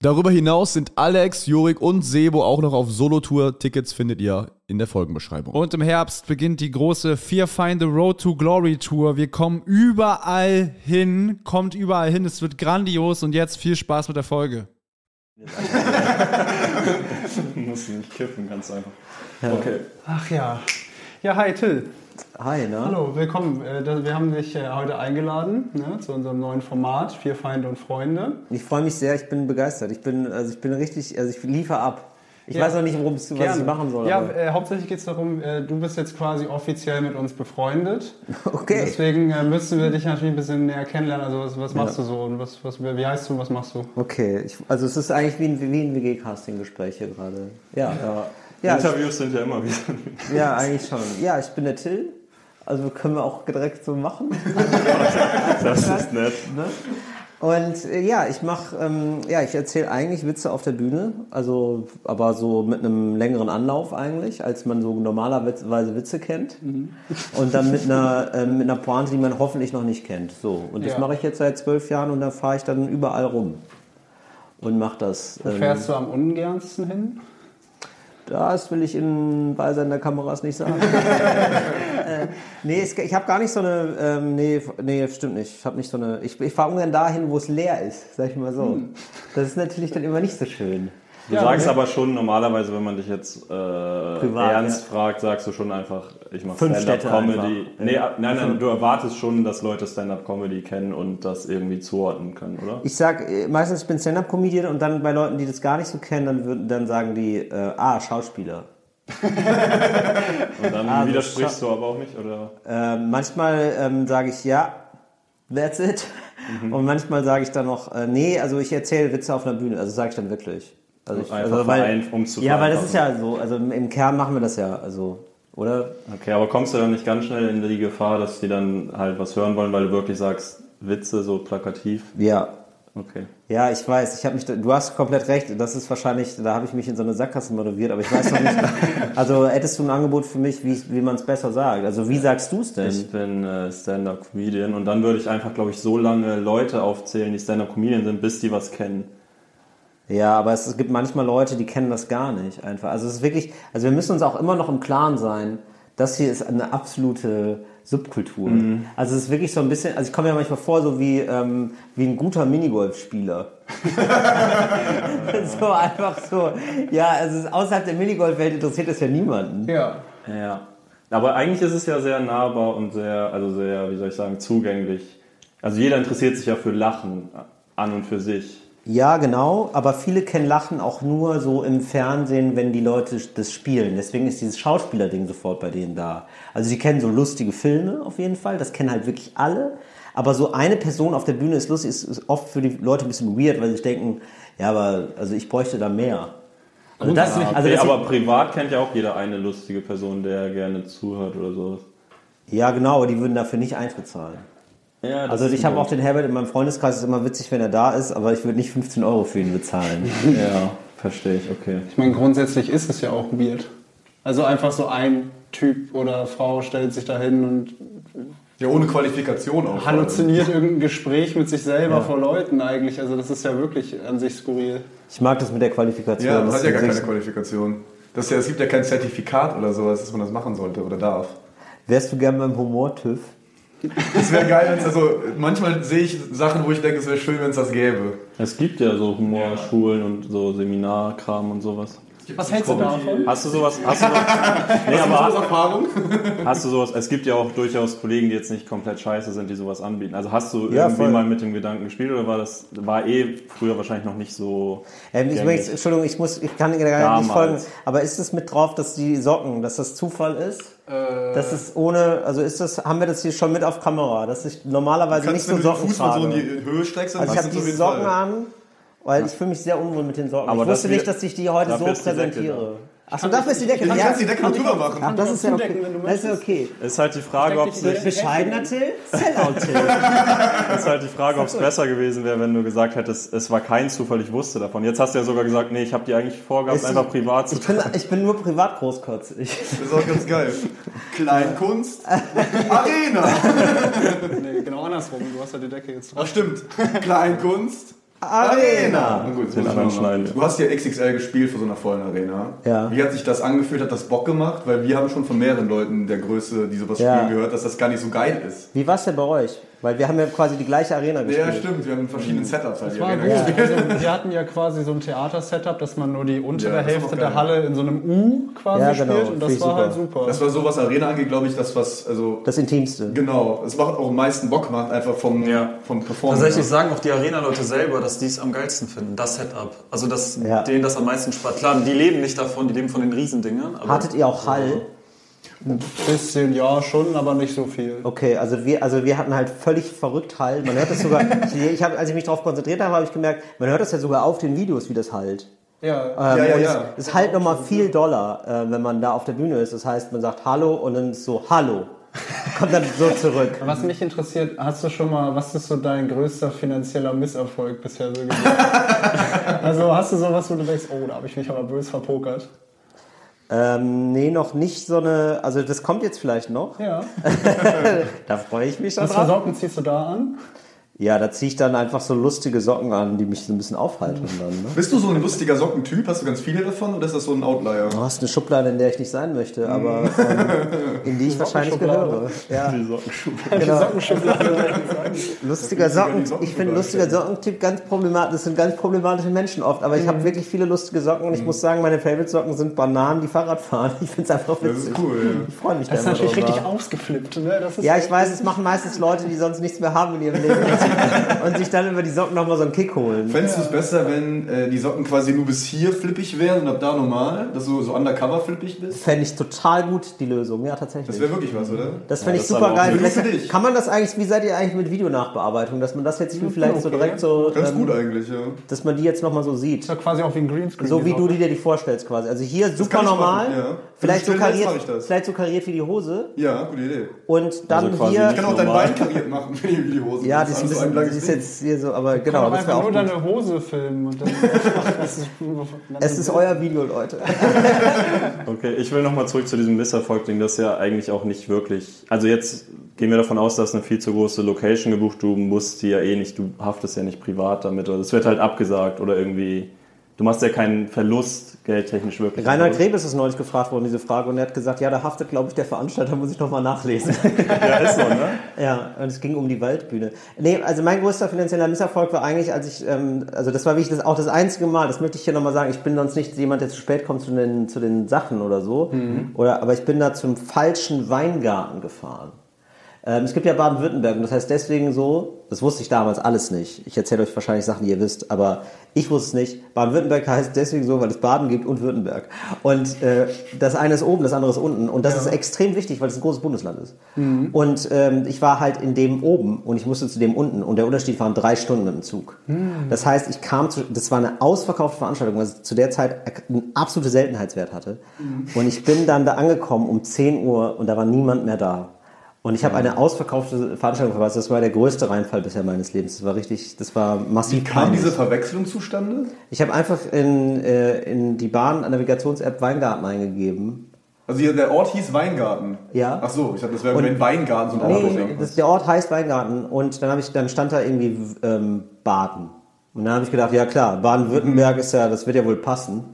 Darüber hinaus sind Alex, Jurik und Sebo auch noch auf Solo-Tour. Tickets findet ihr in der Folgenbeschreibung. Und im Herbst beginnt die große Fear Find the Road to Glory Tour. Wir kommen überall hin, kommt überall hin. Es wird grandios und jetzt viel Spaß mit der Folge. du musst nicht kiffen, ganz einfach. Okay. Ach ja. Ja, hi Till. Hi, ne? Hallo, willkommen. Äh, wir haben dich äh, heute eingeladen ne, zu unserem neuen Format, Vier Feinde und Freunde. Ich freue mich sehr, ich bin begeistert. Ich bin, also ich bin richtig, also ich liefere ab. Ich ja, weiß auch nicht, worum es, was ich machen soll. Ja, äh, hauptsächlich geht es darum, äh, du bist jetzt quasi offiziell mit uns befreundet. Okay. Deswegen äh, müssen wir dich natürlich ein bisschen näher kennenlernen. Also was, was machst ja. du so und was, was, wie heißt du und was machst du? Okay, ich, also es ist eigentlich wie ein, wie ein WG-Casting-Gespräch hier gerade. Ja. ja. Ja, Interviews sind ja immer wieder. Ja, eigentlich schon. Ja, ich bin der Till. Also können wir auch direkt so machen. das ist nett. Ne? Und äh, ja, ich mache, ähm, ja, ich erzähle eigentlich Witze auf der Bühne, also aber so mit einem längeren Anlauf eigentlich, als man so normalerweise Witze kennt. Mhm. Und dann mit einer äh, mit einer Pointe, die man hoffentlich noch nicht kennt. So und das ja. mache ich jetzt seit zwölf Jahren und da fahre ich dann überall rum und mache das. Wo fährst ähm, du am ungernsten hin? Das will ich in Beisein der Kameras nicht sagen. äh, nee, ich habe gar nicht so eine. Ähm, nee, nee, stimmt nicht. Ich habe nicht so eine. Ich, ich fahre ungern dahin, wo es leer ist, sag ich mal so. Hm. Das ist natürlich dann immer nicht so schön. Du ja, sagst ne? aber schon normalerweise, wenn man dich jetzt äh, Privat, ernst ja. fragt, sagst du schon einfach, ich mache Stand-up-Comedy. Nee, ja. nein, nein, du erwartest schon, dass Leute Stand-up-Comedy kennen und das irgendwie zuordnen können, oder? Ich sag äh, meistens, ich bin Stand-up-Comedian und dann bei Leuten, die das gar nicht so kennen, dann, würden, dann sagen die, äh, ah, Schauspieler. und dann also, widersprichst du aber auch nicht, oder? Äh, manchmal ähm, sage ich ja, that's it. Mhm. Und manchmal sage ich dann noch, äh, nee, also ich erzähle Witze auf einer Bühne, also sage ich dann wirklich. Also ich, einfach also weil, um zu Ja, weil das ist ja so, also im Kern machen wir das ja, also, oder? Okay, aber kommst du dann nicht ganz schnell in die Gefahr, dass die dann halt was hören wollen, weil du wirklich sagst, Witze so plakativ? Ja. Okay. Ja, ich weiß, ich habe mich, du hast komplett recht, das ist wahrscheinlich, da habe ich mich in so eine Sackgasse motiviert, aber ich weiß noch nicht, also hättest du ein Angebot für mich, wie, wie man es besser sagt? Also wie sagst du es denn? Ich bin äh, Stand-Up-Comedian und dann würde ich einfach, glaube ich, so lange Leute aufzählen, die Stand-Up-Comedian sind, bis die was kennen. Ja, aber es, gibt manchmal Leute, die kennen das gar nicht einfach. Also es ist wirklich, also wir müssen uns auch immer noch im Klaren sein, das hier ist eine absolute Subkultur. Mhm. Also es ist wirklich so ein bisschen, also ich komme mir manchmal vor, so wie, ähm, wie ein guter Minigolfspieler. so einfach so. Ja, also außerhalb der Minigolfwelt interessiert das ja niemanden. Ja. Ja. Aber eigentlich ist es ja sehr nahbar und sehr, also sehr, wie soll ich sagen, zugänglich. Also jeder interessiert sich ja für Lachen an und für sich. Ja, genau, aber viele kennen Lachen auch nur so im Fernsehen, wenn die Leute das spielen. Deswegen ist dieses Schauspielerding sofort bei denen da. Also sie kennen so lustige Filme auf jeden Fall, das kennen halt wirklich alle. Aber so eine Person auf der Bühne ist lustig, ist oft für die Leute ein bisschen weird, weil sie denken, ja, aber also ich bräuchte da mehr. Also das, also okay, aber privat kennt ja auch jeder eine lustige Person, der gerne zuhört oder sowas. Ja, genau, aber die würden dafür nicht Eintritt zahlen. Ja, also ich habe auch den Herbert in meinem Freundeskreis, ist immer witzig, wenn er da ist, aber ich würde nicht 15 Euro für ihn bezahlen. ja, verstehe ich, okay. Ich meine, grundsätzlich ist es ja auch weird. Also einfach so ein Typ oder Frau stellt sich da hin und ja, ohne Qualifikation auch. Halluziniert irgendein Gespräch mit sich selber ja. vor Leuten eigentlich. Also das ist ja wirklich an sich skurril. Ich mag das mit der Qualifikation. Ja, man hat ja gar keine Qualifikation. Das ja, es gibt ja kein Zertifikat oder sowas, dass man das machen sollte oder darf. Wärst du gern beim Humor-TÜV? Das wäre geil, wenn es also manchmal sehe ich Sachen, wo ich denke, es wäre schön, wenn es das gäbe. Es gibt ja so Humorschulen und so Seminarkram und sowas. Was hältst du davon? Hast du sowas? Hast du, sowas, nee, hast aber, du Erfahrung? Hast du sowas? Es gibt ja auch durchaus Kollegen, die jetzt nicht komplett scheiße sind, die sowas anbieten. Also hast du ja, irgendwie voll. mal mit dem Gedanken gespielt oder war das war eh früher wahrscheinlich noch nicht so? Ähm, ich möchte, Entschuldigung, ich muss, ich kann gar nicht folgen. Aber ist es mit drauf, dass die Socken, dass das Zufall ist? Äh, das ist ohne, also ist das, haben wir das hier schon mit auf Kamera, dass ich normalerweise nicht so Socken trage. So in die Höhe streckst, also ich habe die Socken Fall. an weil ich fühle mich sehr unwohl mit den Sorgen. Aber ich wusste nicht, dass ich die heute so präsentiere. Achso, dafür ist die Decke. Du Ja, kannst die Decke noch drüber machen. Ach, das ist ja okay. Das ist ja okay. Ist halt die Frage, ob es nicht Bescheidener Till, Sellout Till. ist halt die Frage, ob es besser gewesen wäre, wenn du gesagt hättest, es war kein Zufall, ich wusste davon. Jetzt hast du ja sogar gesagt, nee, ich habe die eigentlich vorgehabt, einfach privat zu Ich bin, ich bin nur privat großkotzig. Das ist auch ganz geil. Kleinkunst, Arena. Nee, genau andersrum. Du hast ja die Decke jetzt drauf. Ach stimmt. Kleinkunst, Arena. Na gut, Den muss ich anderen schneiden. Du hast ja XXL gespielt vor so einer vollen Arena. Ja. Wie hat sich das angefühlt? Hat das Bock gemacht? Weil wir haben schon von mehreren Leuten der Größe, die sowas Ja. spielen, gehört, dass das gar nicht so geil ist. Wie war's denn bei euch? Weil wir haben ja quasi die gleiche Arena gespielt. Ja, stimmt. Wir haben in verschiedenen Setups halt die War Arena gut. Also, wir hatten ja quasi so ein Theater-Setup, dass man nur die untere Ja, das Hälfte der. Halle in so einem U quasi Ja, genau. spielt und das Finde ich war halt super. super. Das war so, was Arena angeht, glaube ich, das, was, also, Das Intimste. genau. Es macht auch am meisten Bock gemacht, einfach vom, Ja. vom Performance. Tatsächlich sagen auch die Arena-Leute selber, dass die es am geilsten finden, das Setup. Also, dass Ja. denen das am meisten Spaß. Klar, die leben nicht davon, die leben von den Riesendingern. Aber Hattet ihr auch Hall? Ein bisschen, ja, schon, aber nicht so viel. Okay, also wir, also wir hatten halt völlig verrückt Hall. Man hört das sogar, ich, hab, als ich mich darauf konzentriert habe, habe ich gemerkt, man hört das ja sogar auf den Videos, wie das halt. Ja, Ähm, Ja, ja, ja. Es, es halt nochmal viel doller, äh, wenn man da auf der Bühne ist. Das heißt, man sagt Hallo und dann ist so Hallo. Kommt dann so zurück. Was mich interessiert, hast du schon mal, was ist so dein größter finanzieller Misserfolg bisher so gewesen? also hast du sowas, wo du denkst, oh, da habe ich mich aber böse verpokert? Ähm, nee, noch nicht so eine, also das kommt jetzt vielleicht noch. Ja. Da freue ich mich schon Was für. Socken ziehst du da an? Ja, da ziehe ich dann einfach so lustige Socken an, die mich so ein bisschen aufhalten dann. Ne? Bist du so ein lustiger Sockentyp? Hast du ganz viele davon oder ist das so ein Outlier? Du hast eine Schublade, in der ich nicht sein möchte, aber ähm, in die ich wahrscheinlich gehöre. Ja. Genau. Lustiger Socken. Ich finde lustiger Sockentyp ganz problematisch. Das sind ganz problematische Menschen oft. Aber ich Mhm. habe wirklich viele lustige Socken und ich muss sagen, meine Favorite-Socken sind Bananen, die Fahrrad fahren. Ich finde es einfach Das witzig. ist cool, ja. Ich freue mich Das ist natürlich drüber. richtig ausgeflippt, ne? Das ist Ja, ich weiß, es machen meistens Leute, die sonst nichts mehr haben in ihrem Leben und sich dann über die Socken nochmal so einen Kick holen. Fändest du es besser, wenn äh, die Socken quasi nur bis hier flippig wären und ab da normal? Dass du so undercover flippig bist? Fände ich total gut, die Lösung. Ja, tatsächlich. Das wäre wirklich was, oder? Das finde ich das super geil. Vielleicht, kann man das eigentlich, wie seid ihr eigentlich mit Videonachbearbeitung, dass man das jetzt vielleicht so direkt so, Ganz ähm, gut eigentlich, ja. dass man die jetzt nochmal so sieht. ja quasi auch wie ein Greenscreen. So wie du dir die vorstellst quasi. Also hier super normal, machen, ja. vielleicht, so kariert, vielleicht so kariert wie die Hose Ja, gute Idee. und dann Also hier... Ich kann auch dein. Bein kariert machen, wenn ich die Hose Ja, das ist, ein bisschen, langes die ist jetzt hier so, aber Kann genau, das nur gut. deine Hose filmen und dann. das ist, Es ist euer Video, Leute. Okay, ich will nochmal zurück zu diesem Misserfolg-Ding. Das ist ja eigentlich auch nicht wirklich. Also jetzt gehen wir davon aus, dass eine viel zu große Location gebucht. Du musst die ja eh nicht, du haftest ja nicht privat damit. Oder es wird halt abgesagt oder irgendwie. Du machst ja keinen Verlust geldtechnisch wirklich. Reinhard Grebes ist neulich gefragt worden, diese Frage, und er hat gesagt, ja, da haftet, glaube ich, der Veranstalter, muss ich nochmal nachlesen. Ja, ist so, ne? Ja, und es ging um die Waldbühne. Nee, also mein größter finanzieller Misserfolg war eigentlich, als ich, ähm, also das war wirklich das, auch das einzige Mal, das möchte ich hier nochmal sagen, ich bin sonst nicht jemand, der zu spät kommt zu den, zu den Sachen oder so, oder, aber ich bin da zum falschen Weingarten gefahren. Ähm, es gibt ja Baden-Württemberg und das heißt deswegen so, das wusste ich damals alles nicht. Ich erzähle euch wahrscheinlich Sachen, die ihr wisst, aber ich wusste es nicht. Baden-Württemberg heißt deswegen so, weil es Baden gibt und Württemberg. Und äh, das eine ist oben, das andere ist unten. Und das ist extrem wichtig, weil es ein großes Bundesland ist. Und ähm, ich war halt in dem oben und ich musste zu dem unten. Und der Unterschied waren drei Stunden mit dem Zug. Das heißt, ich kam zu, das war eine ausverkaufte Veranstaltung, was zu der Zeit einen absoluten Seltenheitswert hatte. Und ich bin dann da angekommen um 10 Uhr und da war niemand mehr da. Und ich habe eine ausverkaufte Veranstaltung verpasst. Das war der größte Reinfall bisher meines Lebens. Das war richtig, das war massiv Kam peinlich. diese Verwechslung zustande? Ich habe einfach in, äh, in die Bahn-Navigations-App Weingarten eingegeben. Also hier, der Ort hieß Weingarten. Ja. Ach so, ich dachte, das wäre ein Weingarten, so ein Nee, Autoding. das, der Ort heißt Weingarten und dann, hab ich, dann stand da irgendwie ähm, Baden. Und dann habe ich gedacht, ja klar, Baden-Württemberg ist ja, das wird ja wohl passen.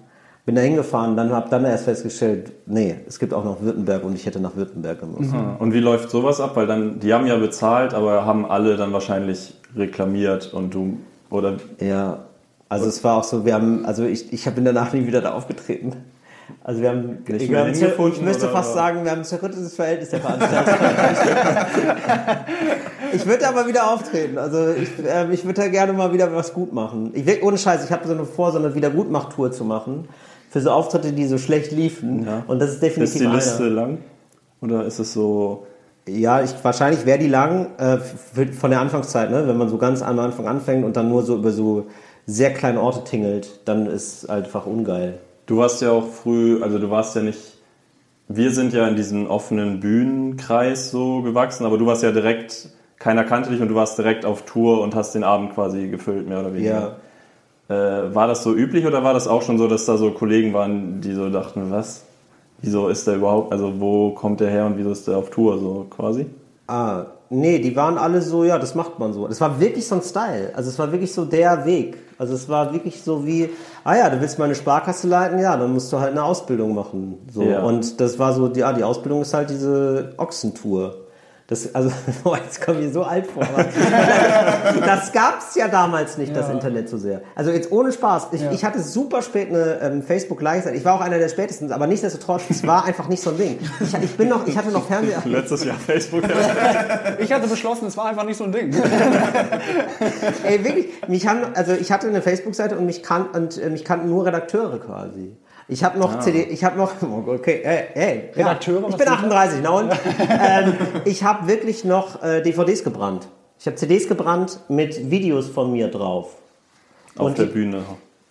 Bin da hingefahren, dann habe dann erst festgestellt, nee, es gibt auch noch Württemberg und ich hätte nach Württemberg gemusst. Und wie läuft sowas ab? Weil dann, die haben ja bezahlt, aber haben alle dann wahrscheinlich reklamiert und du, oder Ja, also es war auch so, wir haben, also ich, ich bin danach nie wieder da aufgetreten. Also wir haben, ich, wir haben hingefunden ich müsste oder- fast sagen, wir haben ein zerrüttetes Verhältnis der Veranstalter. ich würde aber wieder auftreten. Also ich, äh, ich würde da gerne mal wieder was gut machen. Ich ohne Scheiß, ich habe so eine vor, so eine Wiedergutmachtour zu machen. Für so Auftritte, die so schlecht liefen. Ja. Und das ist ist definitiv die einer. Liste lang? Oder ist es so, Ja, ich, wahrscheinlich wäre die lang äh, von der Anfangszeit, ne? wenn man so ganz am Anfang anfängt und dann nur so über so sehr kleine Orte tingelt, dann ist einfach ungeil. Du warst ja auch früh, also du warst ja nicht, wir sind ja in diesem offenen Bühnenkreis so gewachsen, aber du warst ja direkt, keiner kannte dich und du warst direkt auf Tour und hast den Abend quasi gefüllt, mehr oder weniger. Ja. Äh, war das so üblich oder war das auch schon so, dass da so Kollegen waren, die so dachten, was? Wieso ist der überhaupt, also wo kommt der her und wieso ist der auf Tour so quasi? Ah, nee, die waren alle so, ja, das macht man so. Das war wirklich so ein Style. Also es war wirklich so der Weg. Also es war wirklich so wie, ah ja, du willst mal eine Sparkasse leiten, ja, dann musst du halt eine Ausbildung machen. So. Ja. Und das war so, ja, die Ausbildung ist halt diese Ochsentour. Das, also, jetzt komme ich so alt vor. das gab es ja damals nicht, ja. das Internet so sehr. Also jetzt ohne Spaß. Ich, ja. ich hatte super spät eine ähm, facebook live Ich war auch einer der spätesten, aber nichtsdestotrotz, es war einfach nicht so ein Ding. Ich, ich, bin noch, ich hatte noch Fernseher. Letztes Jahr Facebook. ich hatte beschlossen, es war einfach nicht so ein Ding. Ey, wirklich. Mich haben, also ich hatte eine Facebook-Seite und mich, kan und, äh, mich kannten nur Redakteure quasi. Ich habe noch ah. CD, ich habe noch, okay, hey, hey Redakteure, ja, ich bin 38, na und? ähm, ich habe wirklich noch äh, DVDs gebrannt. Ich habe CDs gebrannt mit Videos von mir drauf. Auf und der Bühne.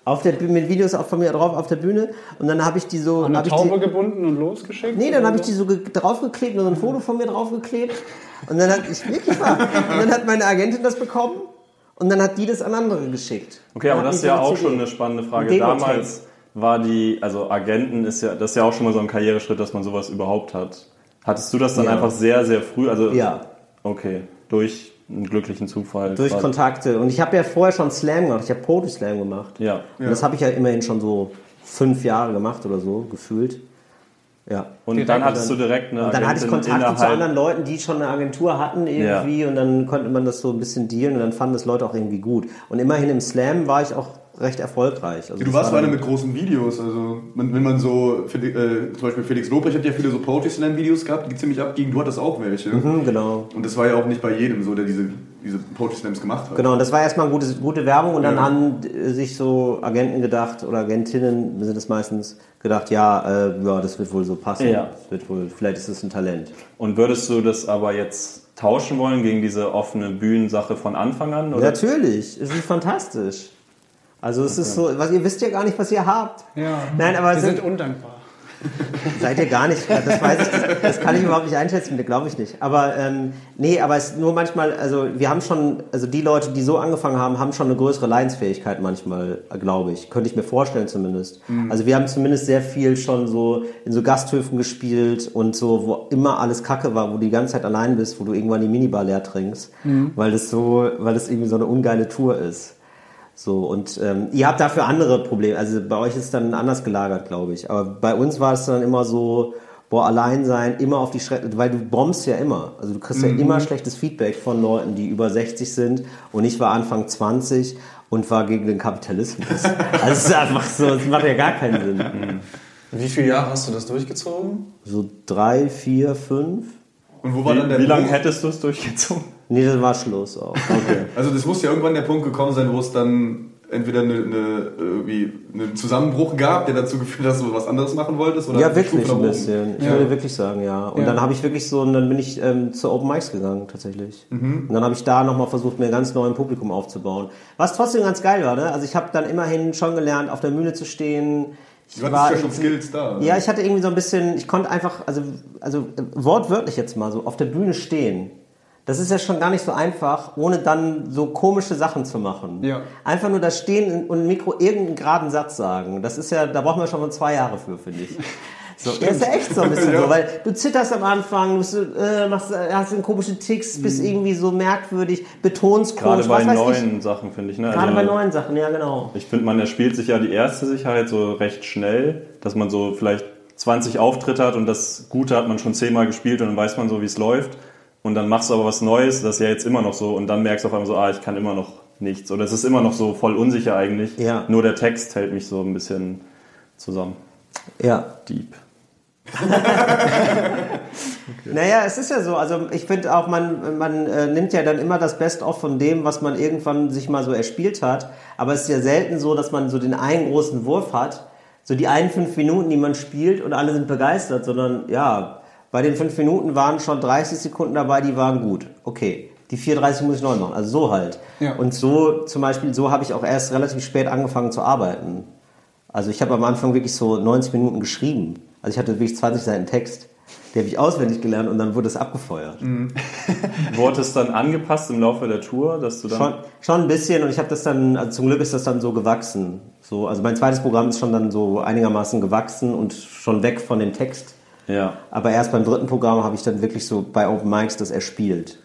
Auf der mit Videos auch von mir drauf auf der Bühne und dann habe ich die so an eine Taube die, gebunden und losgeschickt. Nee, dann habe ich die so draufgeklebt und ein Foto von mir draufgeklebt und dann hat ich wirklich wahr, und dann hat meine Agentin das bekommen und dann hat die das an andere geschickt. Okay, aber das ist ja auch CD. schon eine spannende Frage. Damals war die, also Agenten ist ja, das ist ja auch schon mal so ein Karriereschritt, dass man sowas überhaupt hat. Hattest du das dann ja. einfach sehr, sehr früh? Also, ja. Okay, durch einen glücklichen Zufall. Durch quasi. Kontakte. Und ich habe ja vorher schon Slam gemacht. Ich habe Poetry Slam gemacht. Ja. Und das habe ich ja immerhin schon so fünf Jahre gemacht oder so, gefühlt. Ja. Und direkt dann hattest dann, du direkt eine Und dann hatte ich Kontakte zu anderen Leuten, die schon eine Agentur hatten irgendwie ja. und dann konnte man das so ein bisschen dealen und dann fanden das Leute auch irgendwie gut. Und immerhin im Slam war ich auch recht erfolgreich. Also du warst war einer mit großen Videos. Also wenn man so, äh, zum Beispiel Felix Lobrecht hat ja viele so Poetry Slam Videos gehabt, die ziemlich abgingen. Du hattest auch welche. Mhm, genau. Und das war ja auch nicht bei jedem so, der diese, diese Poetry Slams gemacht hat. Genau, und das war erstmal eine gute, gute Werbung und dann haben sich so Agenten gedacht oder Agentinnen sind es meistens gedacht, ja, äh, ja, das wird wohl so passen. Ja. Das wird wohl, vielleicht ist es ein Talent. Und würdest du das aber jetzt tauschen wollen gegen diese offene Bühnensache von Anfang an? Oder? Natürlich, es ist fantastisch. Also es okay. ist so, was ihr wisst ja gar nicht, was ihr habt. Ja. Nein, aber wir sind, sind undankbar. Seid ihr gar nicht, das weiß ich, das kann ich überhaupt nicht einschätzen, glaube ich nicht. Aber ähm, nee, aber es ist nur manchmal, also wir haben schon, also die Leute, die so angefangen haben, haben schon eine größere Leidensfähigkeit manchmal, glaube ich. Könnte ich mir vorstellen zumindest. Mhm. Also wir haben zumindest sehr viel schon so in so Gasthöfen gespielt und so, wo immer alles Kacke war, wo du die ganze Zeit allein bist, wo du irgendwann die Minibar leer trinkst, mhm. weil das so, weil das irgendwie so eine ungeile Tour ist. So, und ähm, ihr habt dafür andere Probleme. Also bei euch ist es dann anders gelagert, glaube ich. Aber bei uns war es dann immer so, boah, allein sein, immer auf die Schrecken, weil du bombst ja immer. Also du kriegst mhm. ja immer schlechtes Feedback von Leuten, die über 60 sind. Und ich war Anfang 20 und war gegen den Kapitalismus. also es ist einfach so, es macht ja gar keinen Sinn. Mhm. Wie viele Jahre hast du das durchgezogen? So drei, vier, fünf. Und wo war wie, dann der Wie lange hättest du es durchgezogen? Nee, das war Schluss auch. Okay. also das muss ja irgendwann der Punkt gekommen sein, wo es dann entweder eine, eine, irgendwie einen Zusammenbruch gab, der dazu geführt hat, dass du was anderes machen wolltest? Oder ja, wirklich ein bisschen. Ich ja. würde wirklich sagen, ja. Und ja. dann habe ich wirklich so, und dann bin ich ähm, zu Open Mics gegangen, tatsächlich. Mhm. Und dann habe ich da nochmal versucht, mir ein ganz neues Publikum aufzubauen. Was trotzdem ganz geil war, ne? Also ich habe dann immerhin schon gelernt, auf der Bühne zu stehen. Ich du hattest ja schon Skills da. Oder? Ja, ich hatte irgendwie so ein bisschen, ich konnte einfach, also, also wortwörtlich jetzt mal so, auf der Bühne stehen das ist ja schon gar nicht so einfach, ohne dann so komische Sachen zu machen. Ja. Einfach nur da stehen und im Mikro irgendeinen geraden Satz sagen. Das ist ja, da brauchen wir schon mal zwei Jahre für, finde ich. So, ja, ist ja echt so ein bisschen ja. so, weil du zitterst am Anfang, du äh, machst, hast einen komischen Ticks, bist mhm. irgendwie so merkwürdig, betonst komisch. Gerade bei neuen ich. Sachen, finde ich. Ne? Gerade also, bei neuen Sachen, ja genau. Ich finde, man erspielt sich ja die erste Sicherheit so recht schnell, dass man so vielleicht 20 Auftritte hat und das Gute hat man schon zehnmal gespielt und dann weiß man so, wie es läuft und dann machst du aber was Neues, das ist ja jetzt immer noch so und dann merkst du auf einmal so, ah, ich kann immer noch nichts oder es ist immer noch so voll unsicher eigentlich. Ja. Nur der Text hält mich so ein bisschen zusammen. Ja. Deep. okay. Naja, es ist ja so. Also ich finde auch, man, man äh, nimmt ja dann immer das Best-of von dem, was man irgendwann sich mal so erspielt hat. Aber es ist ja selten so, dass man so den einen großen Wurf hat, so die einen fünf Minuten, die man spielt und alle sind begeistert, sondern ja, bei den fünf Minuten waren schon 30 Sekunden dabei, die waren gut. Okay, die 34 muss ich neu machen. Also so halt. Ja. Und so zum Beispiel, so habe ich auch erst relativ spät angefangen zu arbeiten. Also ich habe am Anfang wirklich so 90 Minuten geschrieben. Also ich hatte wirklich 20 Seiten Text. Die habe ich auswendig gelernt und dann wurde es abgefeuert. Mhm. wurde es dann angepasst im Laufe der Tour, dass du dann schon, schon ein bisschen und ich habe das dann, also zum Glück ist das dann so gewachsen. So, also mein zweites Programm ist schon dann so einigermaßen gewachsen und schon weg von dem Text. Ja. Aber erst beim dritten Programm habe ich dann wirklich so bei Open Mics das erspielt.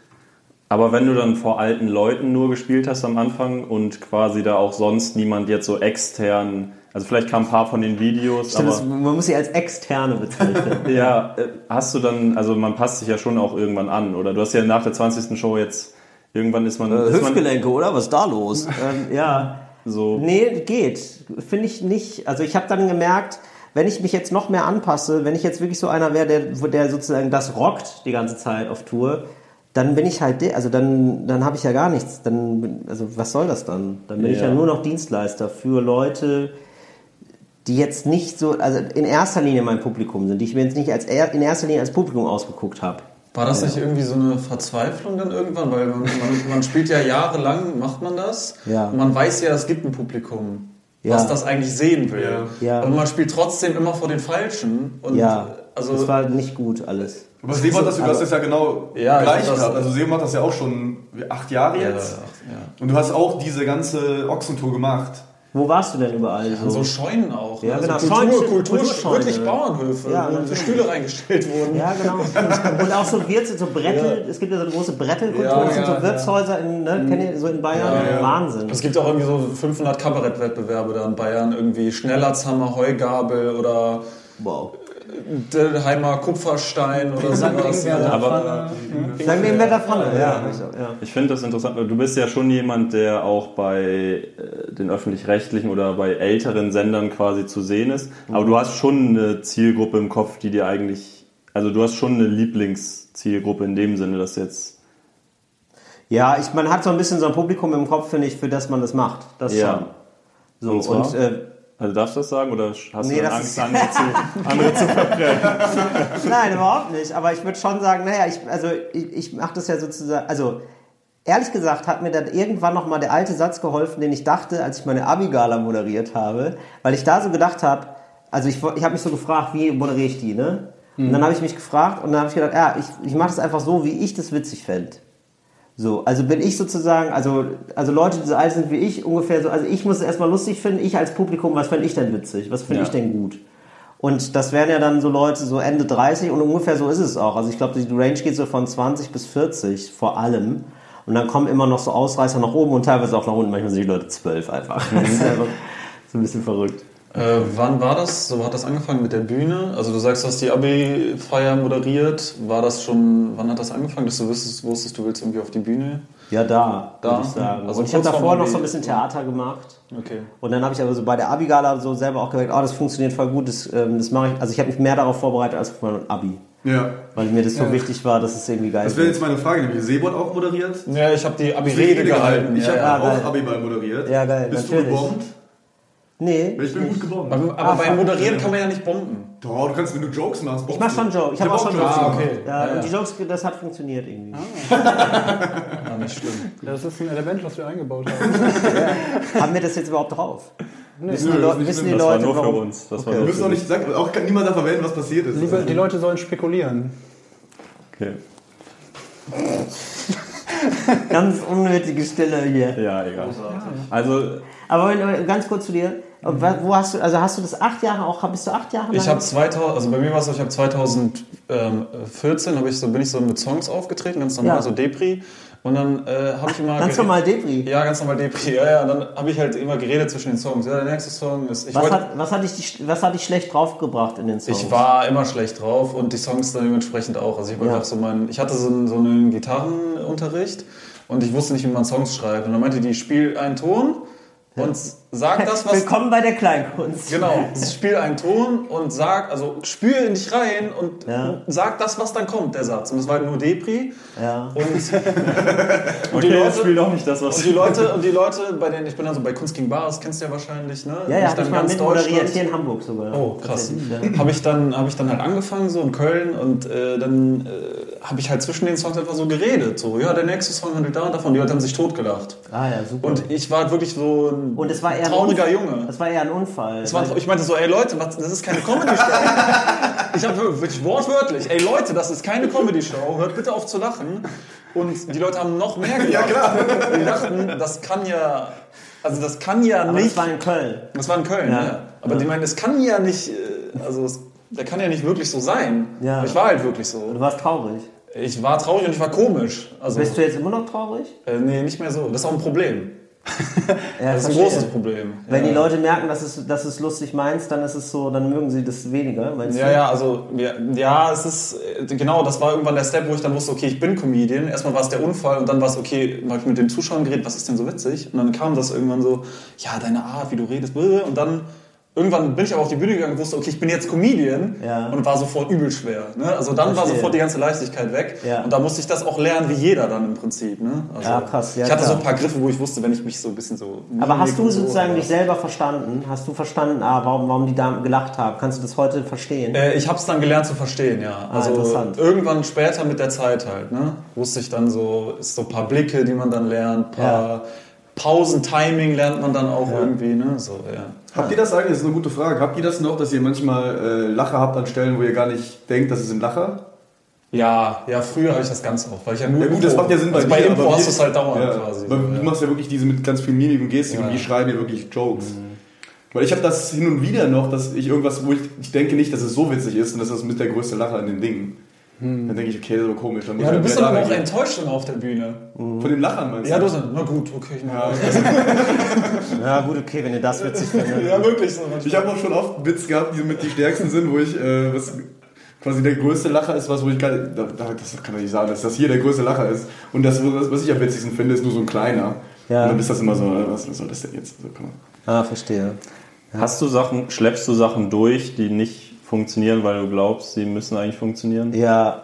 Aber wenn du dann vor alten Leuten nur gespielt hast am Anfang und quasi da auch sonst niemand jetzt so extern also vielleicht kam ein paar von den Videos. Stimmt, aber, man muss sie als externe bezeichnen. ja, äh, hast du dann, also man passt sich ja schon auch irgendwann an, oder? Du hast ja nach der 20. Show jetzt, irgendwann ist man... Äh, ist Hüftgelenke, man, oder? Was ist da los? ähm, ja. So. Nee, geht. Finde ich nicht. Also ich habe dann gemerkt, wenn ich mich jetzt noch mehr anpasse, wenn ich jetzt wirklich so einer wäre, der, der sozusagen das rockt die ganze Zeit auf Tour, dann bin ich halt, also dann, dann habe ich ja gar nichts. Dann, also was soll das dann? Dann bin ja. ich ja nur noch Dienstleister für Leute, die jetzt nicht so, also in erster Linie mein Publikum sind, die ich mir jetzt nicht als in erster Linie als Publikum ausgeguckt habe. War das nicht irgendwie so eine Verzweiflung dann irgendwann? Weil man, man, man spielt ja jahrelang, macht man das. Ja. Und man weiß ja, es gibt ein Publikum, ja. was das eigentlich sehen will. Ja. Aber man spielt trotzdem immer vor den Falschen. Und ja, also, das war nicht gut alles. Aber Sebo hat das, du hast das ja genau ja, gleich gehabt. Also Sebo macht das ja auch schon acht Jahre jetzt. Ja, Und du hast auch diese ganze Ochsentour gemacht. Wo warst du denn überall? So, so Scheunen auch. Ja, ne? genau. Also Kultur, Kultur, Kultur wirklich Bauernhöfe, ja, wo so Stühle reingestellt wurden. Ja, genau. Und auch so Wirte, so Brettel. Ja. Es gibt ja so eine große Brettelkultur. Ja, das sind so Wirtshäuser in, ne, kennt ihr, so in Bayern. Wahnsinn. Es gibt auch irgendwie so 500 Kabarettwettbewerbe da in Bayern. Irgendwie Schnellerzhammer, Heugabel oder wow. Delheimer Kupferstein oder sowas. Aber Sagen wir Inverter Pfanne, ja. Ich finde das interessant, weil du bist ja schon jemand, der auch bei äh, den öffentlich-rechtlichen oder bei älteren Sendern quasi zu sehen ist. Aber du hast schon eine Zielgruppe im Kopf, die dir eigentlich, also du hast schon eine Lieblingszielgruppe in dem Sinne, dass jetzt ja, ich, man hat so ein bisschen so ein Publikum im Kopf, finde ich, für das man das macht. Das ja. schon. So, und, und äh, also darfst du das sagen oder hast nee, du Angst, andere zu, andere zu verbrennen? Nein, überhaupt nicht. Aber ich würde schon sagen, naja, ich, also ich, ich mache das ja sozusagen, also ehrlich gesagt hat mir dann irgendwann nochmal der alte Satz geholfen, den ich dachte, als ich meine Abi-Gala moderiert habe, weil ich da so gedacht habe, also ich, ich habe mich so gefragt, wie moderiere ich die, ne? Und dann habe ich mich gefragt und dann habe ich gedacht, ja, ich, ich mache das einfach so, wie ich das witzig fände. So, also bin ich sozusagen, also, also Leute, die so alt sind wie ich, ungefähr so, also ich muss es erstmal lustig finden, ich als Publikum, was fände ich denn witzig, was finde ja. ich denn gut? Und das wären ja dann so Leute so Ende 30 und ungefähr so ist es auch. Also ich glaube, die Range geht so von 20 bis 40 vor allem. Und dann kommen immer noch so Ausreißer nach oben und teilweise auch nach unten. Manchmal sind die Leute 12 einfach. Das ist einfach so ein bisschen verrückt. Äh, wann war das? So hat das angefangen mit der Bühne? Also du sagst, du hast die Abi-Feier moderiert. War das schon, wann hat das angefangen, dass du wusstest, wusstest du willst irgendwie auf die Bühne? Ja, da, da? würde ich sagen. Also und ich habe davor noch so ein bisschen Theater gemacht. Okay. Und dann habe ich aber so bei der Abi-Gala so selber auch gemerkt, oh, das funktioniert voll gut, das, ähm, das mache ich. Also ich habe mich mehr darauf vorbereitet als auf mein Abi. Ja. Weil mir das so ja. wichtig war, dass es irgendwie geil ist. Das wäre jetzt meine Frage, nämlich Sebot auch moderiert? Ja, ich habe die Abi-Rede gehalten. Ich ja, habe ja, auch Abi-Ball moderiert. Ja, geil. Bist natürlich. du gebombt? Nee. Ich bin nicht. gut gebombt. Aber, aber ah, beim Moderieren kann man ja nicht bomben. Doch, du kannst, wenn du Jokes machst, Ich mach schon Jokes. Ich habe auch schon Jokes ah, okay. Ja, ja, und die Jokes, das hat funktioniert irgendwie. Ah. ja, nicht schlimm. Das ist ein Element, was wir eingebaut haben. ja. Haben wir das jetzt überhaupt drauf? Nee, wissen nö, die, Le wissen die das Leute, war nur warum? für uns. Das Okay. war Wir müssen auch nicht sagen, auch kann niemand darf erwähnen, was passiert ist. Liebe, die Leute sollen spekulieren. Okay. Ganz unnötige Stille hier. Ja, egal. Also, Aber wenn, ganz kurz zu dir. Wo hast du, also hast du das acht Jahre auch, bist du acht Jahre lang? Ich habe 2000, also bei mir war es so, ich habe 2014 habe ich so, bin ich so mit Songs aufgetreten, ganz normal, Ja. so Depri. Und dann äh, habe ich immer Ganz normal Depri. Ja, ganz normal Depri. Ja, ja. Und dann habe ich halt immer geredet zwischen den Songs. Ja, der nächste Song ist. Ich, Was wollte- hat, was, hat dich, was hat dich schlecht draufgebracht in den Songs? ich war immer schlecht drauf und die Songs dann dementsprechend auch. Also ich, Ja. so mein, ich hatte so einen, so einen Gitarrenunterricht und ich wusste nicht, wie man Songs schreibt. Und dann meinte die, spiel einen Ton und sag das, was Willkommen bei der Kleinkunst. Genau, spiel einen Ton und sag, also spür in dich rein und Ja. sag das, was dann kommt, der Satz. Und das war halt nur Depri. Ja. Und, und okay, die Leute, spiel doch nicht das, was und die Leute, und die Leute, bei denen ich bin also bei Kunst gegen Bares, kennst du ja wahrscheinlich, ne? Ja, ja, ich dann mal ganz mit moderiert, hier in Hamburg sogar. Oh, krass. Ja. Habe ich, dann- hab ich dann halt angefangen, so in Köln, und äh, dann äh, habe ich halt zwischen den Songs einfach so geredet. So, ja, der nächste Song handelt da und davon. Die Leute haben sich totgelacht. Ah ja, super. Und ich war halt wirklich so. Und es war eher ein trauriger Unfall. Junge. Das war eher ein Unfall. Das war, ich meinte so, ey Leute, was, das ist keine Comedy-Show. ich habe wirklich wortwörtlich, ey Leute, das ist keine Comedy-Show, hört bitte auf zu lachen. Und die Leute haben noch mehr gelacht. Ja, klar. Die dachten, das kann ja, also das kann ja Aber nicht. das war in Köln. Das war in Köln, Ja. ja. Aber die meinen, es kann ja nicht, äh, also es, der kann ja nicht wirklich so sein. Ja. Ich war halt wirklich so. Du warst traurig. Ich war traurig und ich war komisch. Also, Bist du jetzt immer noch traurig? äh, nee, nicht mehr so. Das ist auch ein Problem. Ja, Das ist ein verstehe. großes Problem. Wenn ja. die Leute merken, dass es, dass es lustig meinst, dann ist es so, dann mögen sie das weniger. Meinst Ja, du? ja, also ja, ja, es ist äh, genau, das war irgendwann der Step, wo ich dann wusste, okay, ich bin Comedian. Erstmal war es der Unfall und dann war es okay, habe ich mit den Zuschauern geredet, was ist denn so witzig? Und dann kam das irgendwann so, ja, deine Art, wie du redest, und dann irgendwann bin ich aber auf die Bühne gegangen und wusste, okay, ich bin jetzt Comedian Ja. und war sofort übel schwer. Ne? Also dann war Verstehe. sofort die ganze Leichtigkeit weg Ja. und da musste ich das auch lernen, wie jeder dann im Prinzip. Ne? Also, Ja, krass, ja, ich hatte klar. so ein paar Griffe, wo ich wusste, wenn ich mich so ein bisschen so. Aber hast du so, sozusagen aber- dich selber verstanden? Hast du verstanden, ah, warum, warum die Damen gelacht haben? Kannst du das heute verstehen? Äh, ich habe es dann gelernt zu verstehen, ja. Also Ah, interessant. irgendwann später mit der Zeit halt, ne, wusste ich dann so, ist so ein paar Blicke, die man dann lernt, paar Pausen, Timing lernt man dann auch irgendwie, ne, so, ja. Habt ihr das eigentlich, das ist eine gute Frage, habt ihr das noch, dass ihr manchmal äh, Lacher habt an Stellen, wo ihr gar nicht denkt, das ist ein Lacher? Ja, ja, früher habe ich das ganz oft, weil ich ja nur Ja gut, das macht ja Sinn bei also bei Info aber hast du es halt dauernd ja, quasi. weil so, Du ja. machst ja wirklich diese mit ganz viel Mimik und Gestik und Ja. wir schreiben ja wirklich Jokes. Weil ich habe das hin und wieder noch, dass ich irgendwas, wo ich, ich denke nicht, dass es so witzig ist und das ist mit der größte Lacher in den Dingen. Dann denke ich, okay, das ist aber komisch. Dann Ja, du halt bist dann aber auch reingehen. enttäuscht immer auf der Bühne. Von den Lachern meinst du? Ja, du sagst, na gut, okay. Ja, Ja, gut, okay, wenn ihr das witzig findet. ja wirklich so. Ich habe auch schon oft Bits gehabt, die mit die stärksten sind, wo ich, äh, was quasi der größte Lacher ist, was wo ich gar da, da, das kann ich nicht sagen, dass das hier der größte Lacher ist. Und das, was ich am witzigsten finde, ist nur so ein kleiner. Ja. Und dann ist das immer so, äh, was soll das denn jetzt? Also, komm mal. Ah, verstehe. Hast du Sachen, schleppst du Sachen durch, die nicht funktionieren, weil du glaubst, sie müssen eigentlich funktionieren? Ja,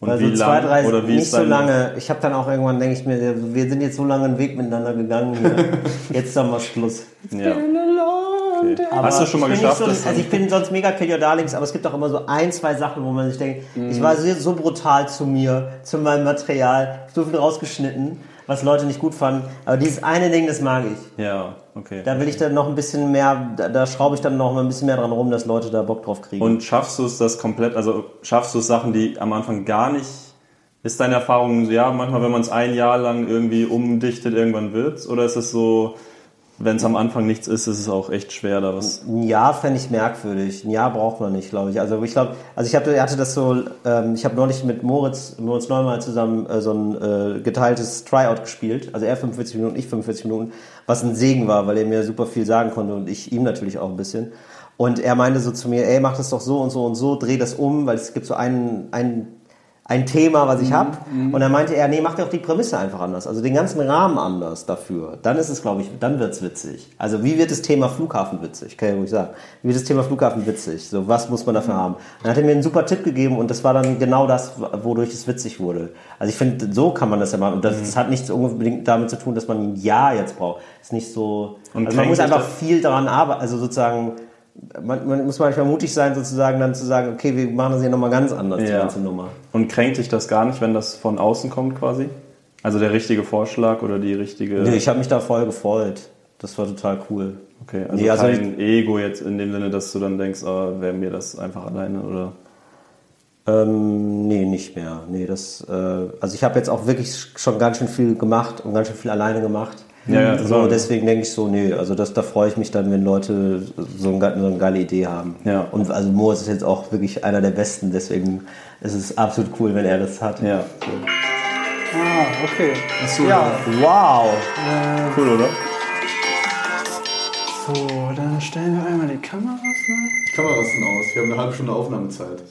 Und also wie zwei, drei, oder wie nicht ist so lange. Ich habe dann auch irgendwann, denke ich mir, wir sind jetzt so lange einen Weg miteinander gegangen hier. Jetzt haben wir Schluss. Ja. Okay. Hast du schon mal ich bin geschafft, so, also ich bin sonst mega Kill Your Darlings, aber es gibt auch immer so ein, zwei Sachen, wo man sich denkt, ich war so, so brutal zu mir, zu meinem Material, so viel rausgeschnitten, was Leute nicht gut fanden. Aber dieses eine Ding, das mag ich. Ja, okay. Da will ich dann noch ein bisschen mehr, da, da schraube ich dann noch mal ein bisschen mehr dran rum, dass Leute da Bock drauf kriegen. Und schaffst du es das komplett, also schaffst du es Sachen, die am Anfang gar nicht, ist deine Erfahrung, ja, manchmal, wenn man es ein Jahr lang irgendwie umdichtet, irgendwann wird's? Oder ist es so, wenn es am Anfang nichts ist, ist es auch echt schwer, da was? Ein Jahr fände ich merkwürdig. Ein Jahr braucht man nicht, glaube ich. Also ich glaube, also ich hatte, das so, ähm, ich habe neulich mit Moritz, Moritz Neumann zusammen äh, so ein äh, geteiltes Tryout gespielt. Also er 45 Minuten, ich 45 Minuten, was ein Segen war, weil er mir super viel sagen konnte und ich ihm natürlich auch ein bisschen. Und er meinte so zu mir, ey, mach das doch so und so und so, dreh das um, weil es gibt so einen, einen ein Thema, was ich hab. Und dann meinte er, nee, mach doch die Prämisse einfach anders. Also den ganzen Rahmen anders dafür. Dann ist es, glaube ich, dann wird's witzig. Also wie wird das Thema Flughafen witzig? Kann ich ruhig sagen. Wie wird das Thema Flughafen witzig? So, was muss man dafür haben? Dann hat er mir einen super Tipp gegeben und das war dann genau das, wodurch es witzig wurde. Also ich finde, so kann man das ja machen. Und das, das hat nichts unbedingt damit zu tun, dass man ein Jahr jetzt braucht. ist nicht so, Und also man muss einfach viel daran arbeiten. Also sozusagen, man, man muss manchmal mutig sein, sozusagen dann zu sagen, okay, wir machen das hier nochmal ganz anders, die Ja. ganze Nummer. Und kränkt dich das gar nicht, wenn das von außen kommt quasi? Also der richtige Vorschlag oder die richtige... Nee, ich habe mich da voll gefreut. Das war total cool. okay, also Nee, also kein Ego jetzt in dem Sinne, dass du dann denkst, oh, wäre mir das einfach alleine oder... Ähm, nee, nicht mehr. Nee, das, äh, also ich habe jetzt auch wirklich schon ganz schön viel gemacht und ganz schön viel alleine gemacht. Ja, ja, so, klar. deswegen denke ich so, nee, also das, da freue ich mich dann, wenn Leute so, ein, so eine geile Idee haben. Ja. Und also Moritz ist jetzt auch wirklich einer der Besten, deswegen ist es absolut cool, wenn er das hat. Ja, Ah, okay. Ja, Wow! cool, oder? so, dann stellen wir einmal die Kameras. Ne? Die Kameras sind aus, wir haben eine halbe Stunde Aufnahmezeit.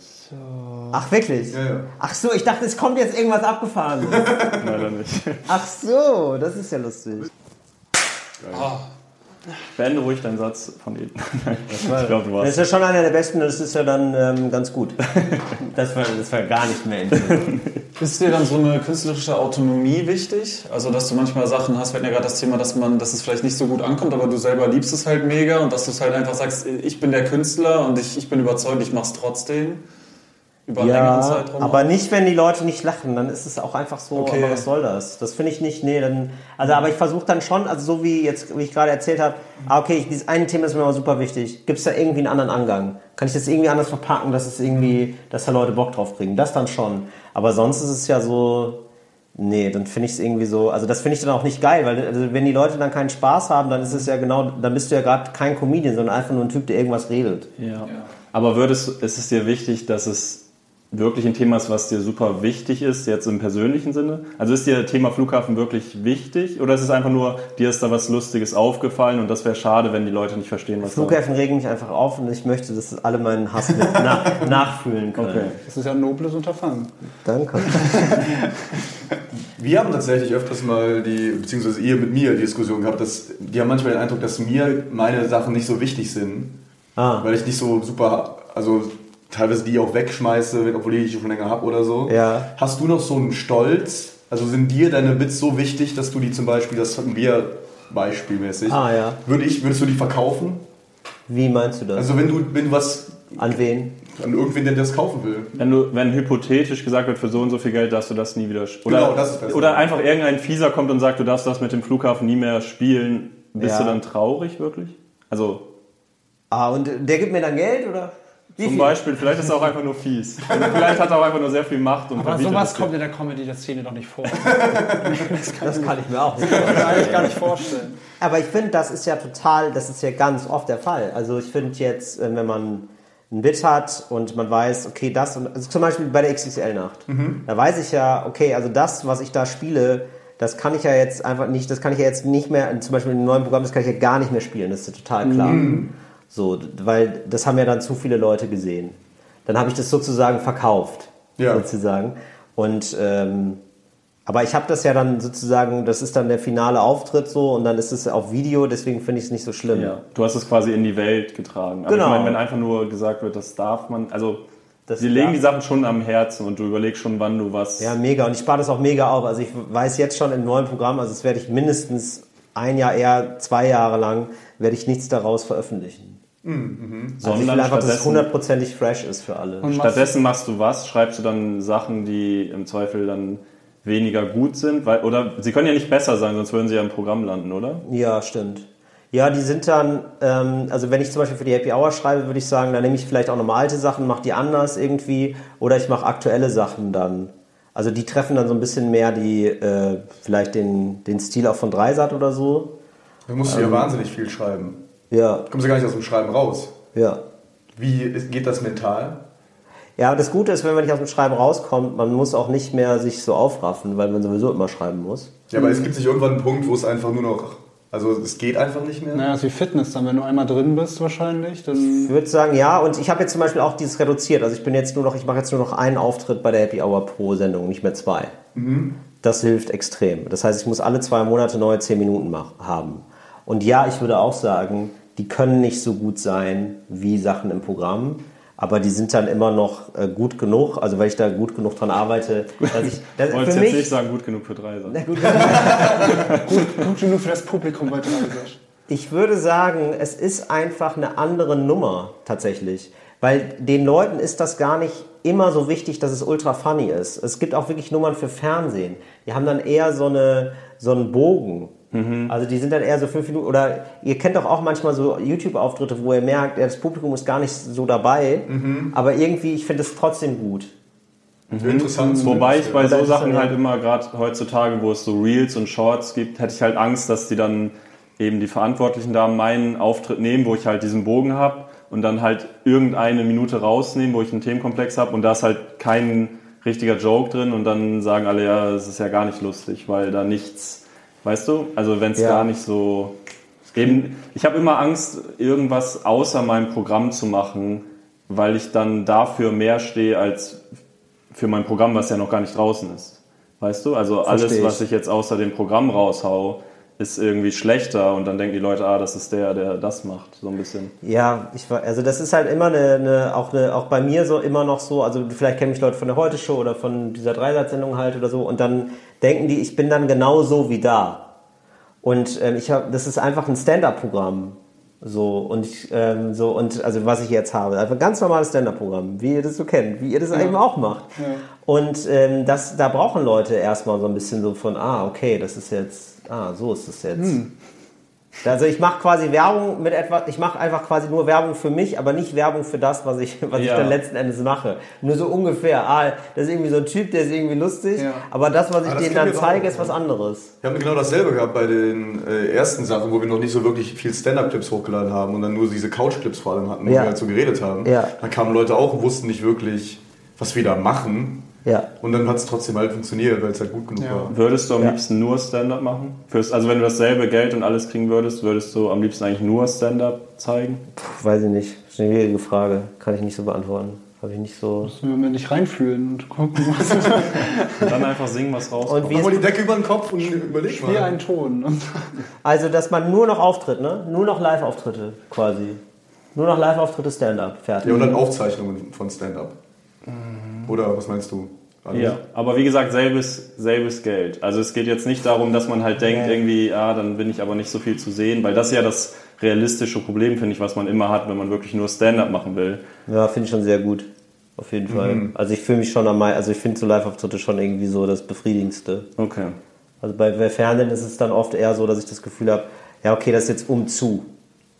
Ach, wirklich? Ja, ja. Ach so, ich dachte, es kommt jetzt irgendwas abgefahren. Leider nicht. Ach so, das ist ja lustig. Beende ruhig deinen Satz von eben. ich glaube, du Das warst... ist ja schon einer der besten, das ist ja dann ähm, ganz gut. Das war, das war gar nicht mehr in Ist dir dann so eine künstlerische Autonomie wichtig? Also, dass du manchmal Sachen hast, wir hatten ja gerade das Thema, dass man, dass es vielleicht nicht so gut ankommt, aber du selber liebst es halt mega und dass du es halt einfach sagst, ich bin der Künstler und ich, ich bin überzeugt, ich mach's trotzdem. Über ja, längeren Zeitraum. Aber nicht, wenn die Leute nicht lachen, dann ist es auch einfach so, okay. aber was soll das? Das finde ich nicht, nee, dann, also aber ich versuche dann schon, also so wie jetzt, wie ich gerade erzählt habe, ah, okay, dieses eine Thema ist mir aber super wichtig. Gibt es da irgendwie einen anderen Angang? Kann ich das irgendwie anders verpacken, dass es irgendwie, dass da Leute Bock drauf kriegen? Das dann schon. Aber sonst ist es ja so, nee, dann finde ich es irgendwie so, also das finde ich dann auch nicht geil, weil also wenn die Leute dann keinen Spaß haben, dann ist es ja genau, dann bist du ja gerade kein Comedian, sondern einfach nur ein Typ, der irgendwas redet. Ja. ja. Aber würdest, ist es dir wichtig, dass es wirklich ein Thema ist, was dir super wichtig ist, jetzt im persönlichen Sinne? Also ist dir Thema Flughafen wirklich wichtig oder ist es einfach nur, dir ist da was Lustiges aufgefallen und das wäre schade, wenn die Leute nicht verstehen, was Flughäfen regen mich einfach auf und ich möchte, dass alle meinen Hass nach, nachfühlen können. Okay. Das ist ja ein nobles Unterfangen. Danke. Wir haben tatsächlich öfters mal die, beziehungsweise ihr mit mir die Diskussion gehabt, dass die haben manchmal den Eindruck, dass mir meine Sachen nicht so wichtig sind. Ah. Weil ich nicht so super, also teilweise die auch wegschmeiße, obwohl ich die schon länger habe oder so. Ja. Hast du noch so einen Stolz? Also sind dir deine Bits so wichtig, dass du die zum Beispiel, das hatten wir beispielmäßig, ah, ja. Würde ich, würdest du die verkaufen? Wie meinst du das? Also wenn du, wenn du was... An wen? An irgendwen, der das kaufen will. Wenn, du, wenn hypothetisch gesagt wird, für so und so viel Geld darfst du das nie wieder spielen. Genau, das ist besser. Oder einfach irgendein Fieser kommt und sagt, du darfst das mit dem Flughafen nie mehr spielen. Bist ja. du dann traurig wirklich? Also... Ah, und der gibt mir dann Geld, oder? Wie Zum viel? Beispiel, vielleicht ist er auch einfach nur fies. vielleicht hat er auch einfach nur sehr viel Macht. Und Aber sowas kommt in der Comedy-Szene doch nicht vor. das, kann, das kann ich mir auch nicht gar nicht vorstellen. Aber ich finde, das ist ja total, das ist ja ganz oft der Fall. Also ich finde jetzt, äh, wenn man ein Bit hat und man weiß, okay, das und also zum Beispiel bei der XXL-Nacht, mhm. da weiß ich ja, okay, also das, was ich da spiele, das kann ich ja jetzt einfach nicht, das kann ich ja jetzt nicht mehr, zum Beispiel im neuen Programm, das kann ich ja gar nicht mehr spielen, das ist ja total klar. Mhm. So, weil das haben ja dann zu viele Leute gesehen. Dann habe ich das sozusagen verkauft, ja. sozusagen. Und ähm, aber ich habe das ja dann sozusagen, das ist dann der finale Auftritt so und dann ist es auf Video, deswegen finde ich es nicht so schlimm. Ja. Du hast es quasi in die Welt getragen. Aber genau. ich meine, wenn einfach nur gesagt wird, das darf man, also das Sie legen die Sachen schon am Herzen und du überlegst schon, wann du was. Ja, mega. Und ich spare das auch mega auf. Also ich weiß jetzt schon im neuen Programm, also das werde ich mindestens ein Jahr, eher zwei Jahre lang, werde ich nichts daraus veröffentlichen. Mhm. Also ich will einfach, dass es hundertprozentig fresh ist für alle. Und stattdessen machst du was? Schreibst du dann Sachen, die im Zweifel dann weniger gut sind? Weil, oder sie können ja nicht besser sein, sonst würden sie ja im Programm landen, oder? Ja, stimmt. Ja, die sind dann, ähm, also wenn ich zum Beispiel für die Happy Hour schreibe, würde ich sagen, dann nehme ich vielleicht auch nochmal alte Sachen, mache die anders irgendwie oder ich mache aktuelle Sachen dann. Also die treffen dann so ein bisschen mehr die, äh, vielleicht den, den Stil auch von Dreisat oder so. Da musst du ähm, ja wahnsinnig viel schreiben. Ja. Kommst du gar nicht aus dem Schreiben raus. Ja. Wie geht das mental? Ja, das Gute ist, wenn man nicht aus dem Schreiben rauskommt, man muss auch nicht mehr sich so aufraffen, weil man sowieso immer schreiben muss. Ja, aber es gibt sich irgendwann einen Punkt, wo es einfach nur noch, also es geht einfach nicht mehr. Naja, ist wie Fitness dann, wenn du einmal drin bist wahrscheinlich. Dann ich würde sagen, ja, und ich habe jetzt zum Beispiel auch dieses reduziert. Also ich bin jetzt nur noch, ich mache jetzt nur noch einen Auftritt bei der Happy Hour pro Sendung, nicht mehr zwei. Mhm. Das hilft extrem. Das heißt, ich muss alle zwei Monate neue zehn Minuten haben. Und ja, ich würde auch sagen, die können nicht so gut sein wie Sachen im Programm. Aber die sind dann immer noch äh, gut genug, also weil ich da gut genug dran arbeite. Dass ich, das, ich jetzt mich, nicht sagen, gut genug für drei Sachen. Gut, gut, gut, genug für das Publikum bei drei Ich würde sagen, es ist einfach eine andere Nummer tatsächlich. Weil den Leuten ist das gar nicht immer so wichtig, dass es ultra funny ist. Es gibt auch wirklich Nummern für Fernsehen. Die haben dann eher so, eine, so einen Bogen. Mhm. Also die sind dann eher so fünf Minuten, oder ihr kennt doch auch manchmal so YouTube-Auftritte, wo ihr merkt, ja, das Publikum ist gar nicht so dabei, mhm. aber irgendwie, ich finde es trotzdem gut. Mhm. Interessant. Wobei ich bei so Sachen halt immer, gerade heutzutage, wo es so Reels und Shorts gibt, hätte ich halt Angst, dass die dann eben die Verantwortlichen da meinen Auftritt nehmen, wo ich halt diesen Bogen habe und dann halt irgendeine Minute rausnehmen, wo ich einen Themenkomplex habe und da ist halt kein richtiger Joke drin und dann sagen alle, ja, es ist ja gar nicht lustig, weil da nichts Weißt du? Also wenn es ja. gar nicht so. Eben, ich habe immer Angst, irgendwas außer meinem Programm zu machen, weil ich dann dafür mehr stehe als für mein Programm, was ja noch gar nicht draußen ist. Weißt du? Also Versteh alles, was ich jetzt außer dem Programm raushau, ist irgendwie schlechter und dann denken die Leute, ah, das ist der, der das macht, so ein bisschen. Ja, ich also das ist halt immer eine, eine, auch eine, auch bei mir so immer noch so, also vielleicht kennen mich Leute von der Heute Show oder von dieser Dreisatzsendung halt oder so und dann denken die, ich bin dann genauso wie da. Und ähm, ich habe, das ist einfach ein Stand-up-Programm. So und ich, ähm, so und also was ich jetzt habe, einfach ein ganz normales Stand-up-Programm, wie ihr das so kennt, wie ihr das ja. eben auch macht. Ja. Und ähm, das, da brauchen Leute erstmal so ein bisschen so von, ah, okay, das ist jetzt, ah, so ist es jetzt. Hm. Also ich mache quasi Werbung mit etwas, ich mache einfach quasi nur Werbung für mich, aber nicht Werbung für das, was ich, was ja. ich dann letzten Endes mache. Nur so ungefähr. Ah, das ist irgendwie so ein Typ, der ist irgendwie lustig, ja. aber das, was ich denen dann zeige, ist was anderes. Wir haben genau dasselbe gehabt bei den äh, ersten Sachen, wo wir noch nicht so wirklich viel Stand-Up-Clips hochgeladen haben und dann nur diese Couch-Clips vor allem hatten, wo ja. wir halt so geredet haben. Ja. Da kamen Leute auch und wussten nicht wirklich, was wir da machen. Ja. Und dann hat es trotzdem halt funktioniert, weil es halt gut genug ja. war. Würdest du am ja. liebsten nur Stand-up machen? Für's, also wenn du dasselbe Geld und alles kriegen würdest, würdest du am liebsten eigentlich nur Stand-up zeigen? Puh, weiß ich nicht. Das ist eine schwierige Frage. Kann ich nicht so beantworten. Habe ich nicht so. Müssen wir nicht reinfühlen und gucken, was. und dann einfach singen, was rauskommt. Und wie die Decke über den Kopf und überleg mal. Einen Ton. also, dass man nur noch auftritt, ne? Nur noch Live-Auftritte quasi. Nur noch Live-Auftritte Stand-up. Fertig. Ja, und dann Aufzeichnungen von Stand-up. Mhm. Oder was meinst du? Alles. Ja, aber wie gesagt, selbes, selbes Geld. Also es geht jetzt nicht darum, dass man halt denkt, irgendwie, ah, dann bin ich aber nicht so viel zu sehen, weil das ist ja das realistische Problem, finde ich, was man immer hat, wenn man wirklich nur Stand-up machen will. Ja, finde ich schon sehr gut. Auf jeden Fall. Mhm. Also ich fühle mich schon am meisten, also ich finde so Live-Auftritte schon irgendwie so das Befriedigendste. Okay. Also bei, bei Fernsehen ist es dann oft eher so, dass ich das Gefühl habe, ja, okay, das ist jetzt um zu.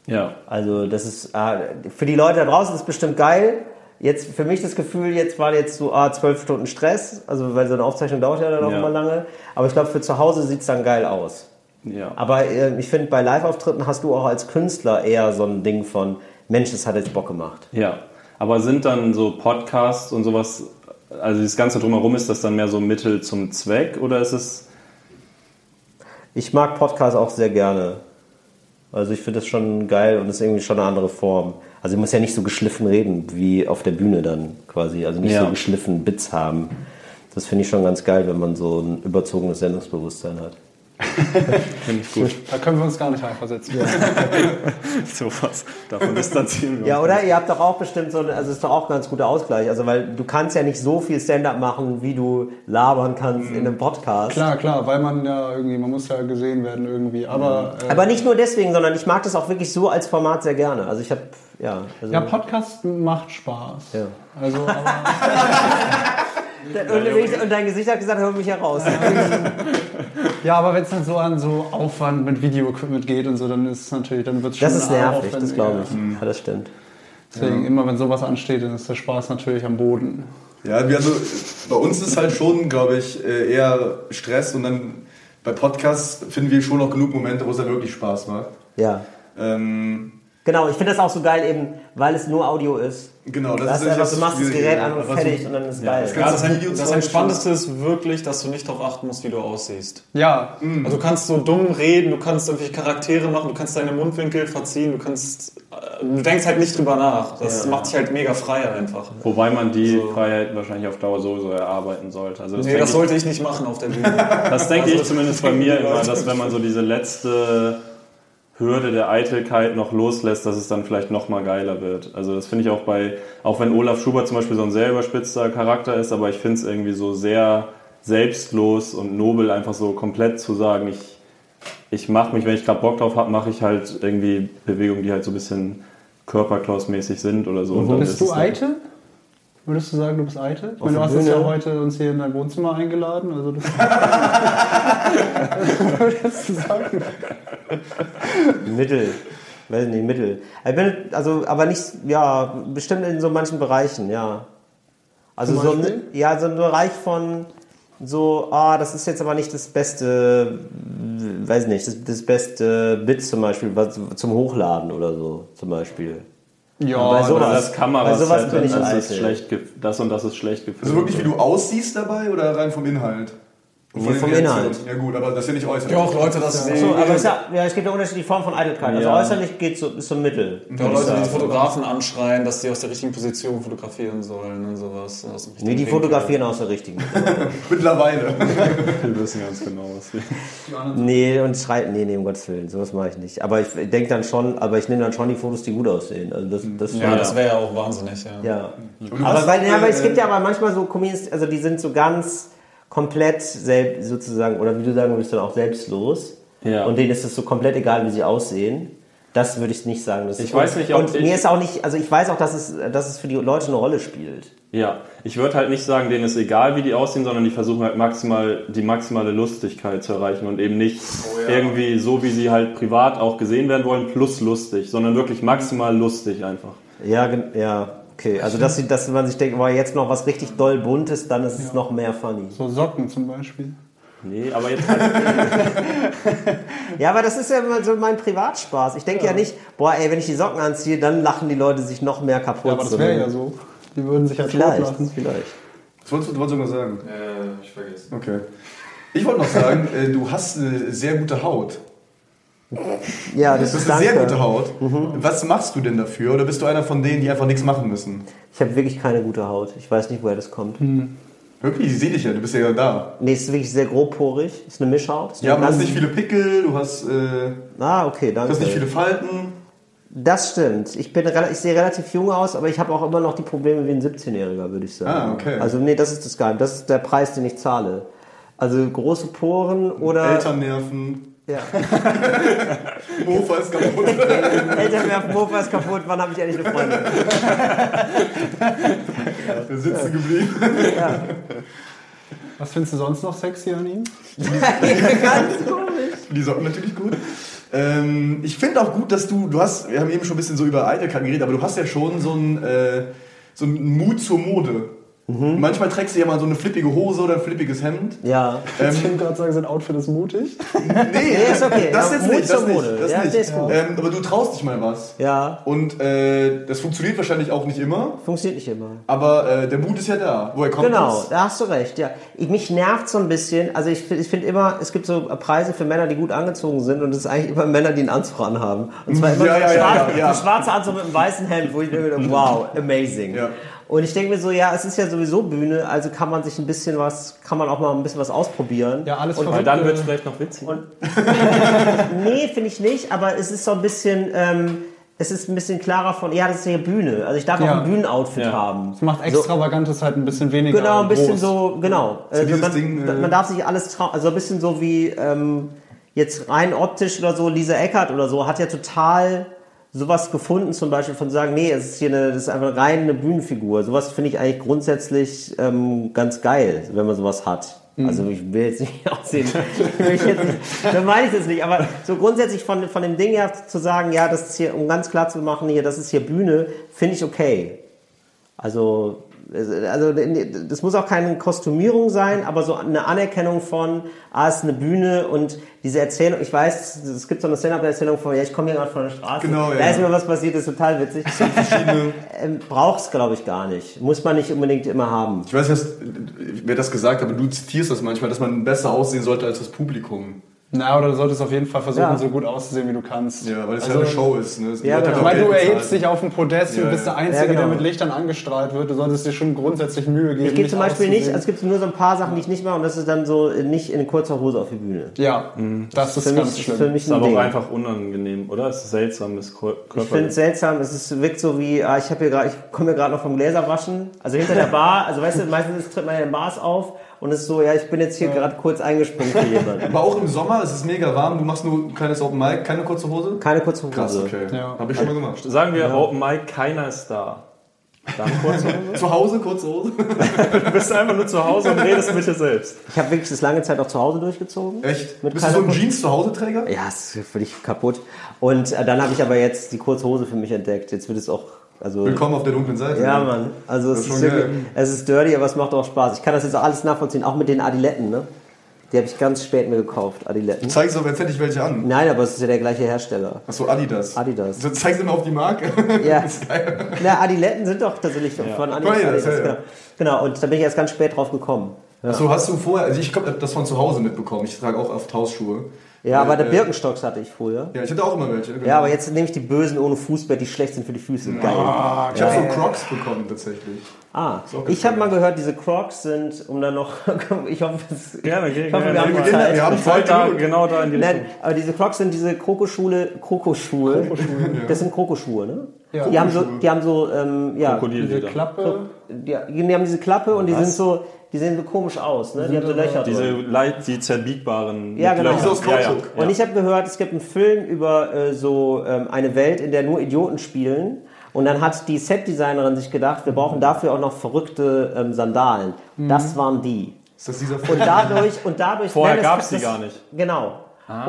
Ja. Also das ist, ah, für die Leute da draußen ist es bestimmt geil, Jetzt für mich das Gefühl, jetzt war jetzt so ah, zwölf Stunden Stress, also weil so eine Aufzeichnung dauert ja dann auch ja. immer lange. Aber ich glaube, für zu Hause sieht es dann geil aus. Ja. Aber äh, ich finde, bei Live-Auftritten hast du auch als Künstler eher so ein Ding von, Mensch, das hat jetzt Bock gemacht. Ja, aber sind dann so Podcasts und sowas, also das Ganze drumherum, ist das dann mehr so Mittel zum Zweck oder ist es... Ich mag Podcasts auch sehr gerne. Also ich finde das schon geil und ist irgendwie schon eine andere Form. Also ich muss ja nicht so geschliffen reden wie auf der Bühne dann quasi. Also nicht ja. so geschliffen Bits haben. Das finde ich schon ganz geil, wenn man so ein überzogenes Sendungsbewusstsein hat. Finde ich gut. Da können wir uns gar nicht reinversetzen. Ja. so was. Davon distanzieren wir Ja, oder? Ihr habt doch auch bestimmt so, also ist doch auch ein ganz guter Ausgleich. Also, weil du kannst ja nicht so viel Stand-up machen, wie du labern kannst mhm. in einem Podcast. Klar, klar, weil man ja irgendwie, man muss ja gesehen werden irgendwie. Aber, mhm. äh, aber nicht nur deswegen, sondern ich mag das auch wirklich so als Format sehr gerne. Also ich habe, ja. Also ja, Podcast macht Spaß. Ja. Also, aber und, und, dein Gesicht hat gesagt, hör mich heraus. ja, aber wenn es dann so an so Aufwand mit Video-Equipment geht und so, dann ist es natürlich, dann wird es schon Das ist nervig, das glaube ich. Ja, das stimmt. Deswegen, ja. immer wenn sowas ansteht, dann ist der Spaß natürlich am Boden. Ja, also bei uns ist halt schon, glaube ich, äh, eher Stress und dann bei Podcasts finden wir schon noch genug Momente, wo es dann wirklich Spaß macht. Ja. Ähm, Genau, ich finde das auch so geil, eben, weil es nur Audio ist. Genau, das, das ist einfach, Du machst das Gerät an und fertig und dann ist es ja, geil. Das, das, das, das Entspannteste ist wirklich, dass du nicht darauf achten musst, wie du aussiehst. Ja. Mhm. Also du kannst so dumm reden, du kannst irgendwelche Charaktere machen, du kannst deine Mundwinkel verziehen, du kannst. Äh, du denkst halt nicht drüber nach. Das ja. macht dich halt mega frei einfach. Wobei man die so. Freiheit wahrscheinlich auf Dauer sowieso erarbeiten sollte. Also das nee, das sollte ich nicht machen auf der Bühne. das denke also, ich zumindest bei mir immer, dass wenn man so diese letzte Hürde der Eitelkeit noch loslässt, dass es dann vielleicht noch mal geiler wird. Also das finde ich auch bei, auch wenn Olaf Schubert zum Beispiel so ein sehr überspitzter Charakter ist, aber ich finde es irgendwie so sehr selbstlos und nobel, einfach so komplett zu sagen, ich, ich mache mich, wenn ich gerade Bock drauf habe, mache ich halt irgendwie Bewegungen, die halt so ein bisschen körperklausmäßig sind oder so. Und, und bist du eitel? Würdest du sagen, du bist eitel? Ich meine, du hast uns ja heute uns hier in dein Wohnzimmer eingeladen. Also das würdest du sagen? Mittel. Weiß nicht, Mittel. Also, aber nicht, ja, bestimmt in so manchen Bereichen, ja. Also so, ja, so ein Bereich von so, ah, das ist jetzt aber nicht das beste, weiß nicht, das, das beste Bit zum Beispiel zum Hochladen oder so, zum Beispiel. Ja, bei sowas, das Kamera bei sowas bin ich das, ist schlecht, das und das ist schlecht gefilmt. Also wirklich, wie du aussiehst dabei oder rein vom Inhalt? Von vom Inhalt. Ja gut, aber das ist ja nicht äußerlich. Ja, auch Leute, das ja. So, aber es, ja, ja, es gibt ja unterschiedliche Formen von Eitelkeit. Also äußerlich geht so, ist so Mittel. Ja, Leute, die die Fotografen anschreien, dass sie aus der richtigen Position fotografieren sollen und sowas. nee, die fotografieren aus der richtigen. Mittlerweile. Wir wissen ganz genau, was wir. Nee, und schreien, nee, nee, um Gottes Willen, sowas mache ich nicht. Aber ich denke dann schon, aber ich nehme dann schon die Fotos, die gut aussehen. Also das, das ja, das wäre ja auch wahnsinnig, ja. Ja. Aber, weil, ja, aber es gibt ja aber manchmal so Comedians, also die sind so ganz komplett selbst sozusagen, oder wie du sagen würdest, dann auch selbstlos. Ja. Und denen ist es so komplett egal, wie sie aussehen. Das würde ich nicht sagen. Das ich weiß nicht, ob und mir ist auch nicht, also ich weiß auch, dass es, dass es für die Leute eine Rolle spielt. Ja, ich würde halt nicht sagen, denen ist egal, wie die aussehen, sondern die versuchen halt maximal die maximale Lustigkeit zu erreichen und eben nicht oh ja. irgendwie so, wie sie halt privat auch gesehen werden wollen, plus lustig, sondern wirklich maximal lustig einfach. Ja, ja, okay. Also dass, sie, dass man sich denkt, war jetzt noch was richtig doll buntes, dann ist ja. es noch mehr funny. So Socken zum Beispiel. Nee, aber jetzt halt Ja, aber das ist ja immer so mein Privatspaß. Ich denke ja. ja. nicht, boah, ey, wenn ich die Socken anziehe, dann lachen die Leute sich noch mehr kaputt. Ja, aber das wäre ja so. Die würden sich ja vielleicht lachen. Vielleicht. Was wolltest du, wolltest du mal sagen? Äh, ich vergesse. Okay. Ich wollte noch sagen, äh, du hast eine sehr gute Haut. Ja, das, das ist eine sehr gute Haut. Mhm. Was machst du denn dafür? Oder bist du einer von denen, die einfach nichts machen müssen? Ich habe wirklich keine gute Haut. Ich weiß nicht, woher das kommt. Mhm. Wirklich, ich sehe dich ja, du bist ja da. Nee, es ist wirklich sehr grobporig. Ist eine Mischhaut. Ist ja, du hast nicht viele Pickel, du hast. Äh, ah, okay, danke. Du hast nicht viele Falten. Das stimmt. Ich, bin, ich sehe relativ jung aus, aber ich habe auch immer noch die Probleme wie ein 17-Jähriger, würde ich sagen. Ah, okay. Also, nee, das ist das Geheim. Das ist der Preis, den ich zahle. Also große Poren oder. Elternnerven. Ja. Mofa ist kaputt. Elternnerven, Mofa ist kaputt. Wann habe ich endlich eine Freundin? Wir sitzen geblieben. Ja. Was findest du sonst noch sexy an ihm? Ganz komisch. Die Socken natürlich gut. Ähm, ich finde auch gut, dass du, du hast, wir haben eben schon ein bisschen so über Eitelkeit geredet, aber du hast ja schon so einen, äh, so einen Mut zur Mode. Mhm. Manchmal trägst du ja mal so eine flippige Hose oder ein flippiges Hemd. Ja. Ähm, ich würde gerade sagen, sein Outfit ist mutig. Nee, nee ist okay. Das ja, jetzt Mut nicht. Das Mode. nicht. Das ja, nicht. Ist gut. Ähm, aber du traust dich mal was. Ja. Und äh, das funktioniert wahrscheinlich auch nicht immer. Funktioniert nicht immer. Aber äh, der Mut ist ja da. Woher kommt genau, das? Genau, da hast du recht. Ja. Ich, mich nervt so ein bisschen. Also ich, ich finde immer, es gibt so Preise für Männer, die gut angezogen sind. Und es ist eigentlich immer Männer, die einen Anzug anhaben. Und zwar immer ja, so ja, ein, ja, schwarz, ja, schwarzer Anzug mit einem weißen Hemd, wo ich denke, wow, amazing. Ja. Und ich denke mir so, ja, es ist ja sowieso Bühne, also kann man sich ein bisschen was, kann man auch mal ein bisschen was ausprobieren. Ja, alles und, Weil dann wird es vielleicht noch witzig. nee, finde ich nicht, aber es ist so ein bisschen, ähm, es ist ein bisschen klarer von, ja, das ist ja Bühne. Also ich darf ja. auch ein Bühnenoutfit ja. haben. Es macht Extravagantes so, halt ein bisschen weniger. Genau, ein bisschen groß. so, genau. Also man, Ding, äh man, darf sich alles trauen, also ein bisschen so wie ähm, jetzt rein optisch oder so, Lisa Eckert oder so, hat ja total sowas gefunden, zum Beispiel von sagen, nee, es ist hier eine, das ist einfach rein eine Bühnenfigur. Sowas finde ich eigentlich grundsätzlich ähm, ganz geil, wenn man sowas hat. Mhm. Also ich will jetzt nicht aussehen, ich jetzt nicht, dann meine ich das nicht, aber so grundsätzlich von, von dem Ding her zu sagen, ja, das ist hier, um ganz klar zu machen, hier, das ist hier Bühne, finde ich okay. Also also das muss auch keine Kostümierung sein, aber so eine Anerkennung von, ah, es ist eine Bühne und diese Erzählung, ich weiß, es gibt so eine Stand-Up-Erzählung von, ja, ich komme hier gerade von der Straße, genau, da ist mir was passiert, ist total witzig. ähm, Brauchst glaube ich gar nicht, muss man nicht unbedingt immer haben. Ich weiß nicht, wer das gesagt hat, aber du zitierst das manchmal, dass man besser aussehen sollte als das Publikum. Na, oder du solltest auf jeden Fall versuchen, ja. so gut auszusehen, wie du kannst. Ja, weil es also, ja eine Show ist. Ne? Ja, genau. Weil du erhebst dich auf ein Podest ja, und bist der Einzige, genau. der mit Lichtern angestrahlt wird. Du solltest dir schon grundsätzlich Mühe geben. Ich gehe zum Beispiel nicht, also es gibt nur so ein paar Sachen, die ich nicht mache und das ist dann so nicht in kurzer Hose auf die Bühne. Ja, mhm. das, das, ist ganz mich, schlimm. Für mich ist aber Ding. auch einfach unangenehm, oder? Es ist seltsam, das Körper. Ich finde es seltsam, es ist, wirkt so wie, ah, ich, ich komme hier gerade noch vom Gläserwaschen, also hinter der Bar, also weißt du, meistens tritt man ja in Bars auf und es ist so, ja, ich bin jetzt hier ja. gerade kurz eingesprungen für jemanden. Aber auch im Sommer, es ist mega warm, du machst nur kleines Open Mic, keine kurze Hose? Keine kurze Hose. Krass, okay. Ja. Hab ich schon mal gemacht. Sagen wir ja. Open Mic, keiner ist da. Dann kurze Hose? zu Hause, kurze Hose? du bist einfach nur zu Hause und redest mit dir selbst. Ich habe wirklich das lange Zeit auch zu Hause durchgezogen. Echt? Mit bist du so ein Jeans-Zuhause-Träger? Ja, das ist völlig kaputt. Und äh, dann habe ich aber jetzt die kurze Hose für mich entdeckt. Jetzt wird es auch also, Willkommen auf der dunklen Seite. Ja, ne? Mann. Also es ist, wirklich, es ist dirty, aber es macht auch Spaß. Ich kann das jetzt auch alles nachvollziehen, auch mit den Adiletten, ne? Die habe ich ganz spät mir gekauft, Adiletten. Du zeigst aber, jetzt hätte ich welche an. Nein, aber es ist ja der gleiche Hersteller. Achso, Adidas. Adidas. Du zeigst immer auf die Marke? Ja. das ist geil. Na, Adiletten sind doch tatsächlich ja. von Adidas. Ja, Adidas. Ja, genau. genau, und da bin ich erst ganz spät drauf gekommen. Ja. Achso, hast du vorher, also ich habe das von zu Hause mitbekommen. Ich trage auch oft Hausschuhe. Ja, aber der äh, Birkenstocks hatte ich früher. Ja, ich hatte auch immer welche. Genau. Ja, aber jetzt nehme ich die bösen ohne Fußbett, die schlecht sind für die Füße. Geil. Ah, ich ja, habe so Crocs bekommen tatsächlich. Ah, ich habe mal gehört, diese Crocs sind, um dann noch, ich hoffe, es, gerne, ich hoffe, wir haben Zeit. Wir haben Zeit da, genau da in die Nein, aber diese Crocs sind diese Krokoschule, Krokoschuhe. Krokoschuhe ja. Das sind Krokoschuhe, ne? Ja, die, haben so, die haben so, ähm, ja, diese Klappe. Die, die haben diese Klappe und die Was? sind so, die sehen so komisch aus, ne? Die haben so Löcher Diese drin. leicht, die zerbiegbaren. Ja, genau. Die aus Kautschuk. Und ich habe gehört, es gibt einen Film über äh, so ähm, eine Welt, in der nur Idioten spielen. Und dann hat die Setdesignerin sich gedacht, wir brauchen dafür auch noch verrückte ähm, Sandalen. Das waren die. Ist das dieser Und Film? dadurch, und dadurch. Vorher das- gab's die gar nicht. Genau.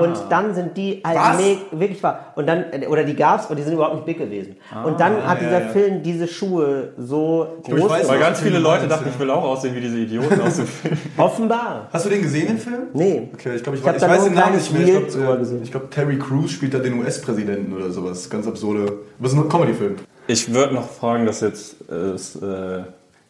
Und dann sind die halt me- wirklich wahr. Und dann, äh, oder die gab's, und die sind überhaupt nicht big gewesen. und dann hat dieser ja. Film diese Schuhe so ich groß weiß, Weil ganz viele Ja. Leute dachten, ich will auch aussehen wie diese Idioten aus dem Film. Offenbar. Hast du den gesehen, den Film? Nee. Okay, ich glaube, ich, Ich weiß- ich weiß den Namen nicht mehr. Ich glaube, gesehen. ich glaub, Terry Crews spielt da den US-Präsidenten oder sowas. Ganz absurde. Aber es ist ein Comedy-Film. Ich würde noch fragen, dass jetzt äh, es äh,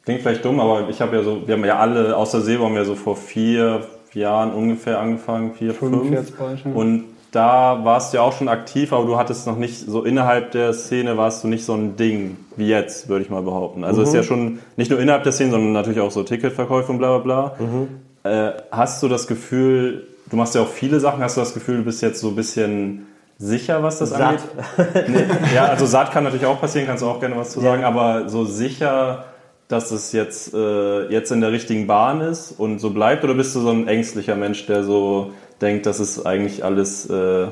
klingt vielleicht dumm, aber ich habe ja so, wir haben ja alle außer Sebo haben ja so vor vier Jahren ungefähr angefangen, vier, Fünf fünf. bald, ja. Und da warst du ja auch schon aktiv, aber du hattest noch nicht so innerhalb der Szene warst du nicht so ein Ding wie jetzt, würde ich mal behaupten. Also es ist ja schon nicht nur innerhalb der Szene, sondern natürlich auch so Ticketverkäufe und bla bla bla. Äh, hast du das Gefühl, du machst ja auch viele Sachen, hast du das Gefühl, du bist jetzt so ein bisschen sicher, was das Satt. angeht? Nee, ja, also satt kann natürlich auch passieren, kannst du auch gerne was zu sagen, aber so sicher, dass es jetzt, äh, jetzt in der richtigen Bahn ist und so bleibt? Oder bist du so ein ängstlicher Mensch, der so denkt, dass es eigentlich alles äh,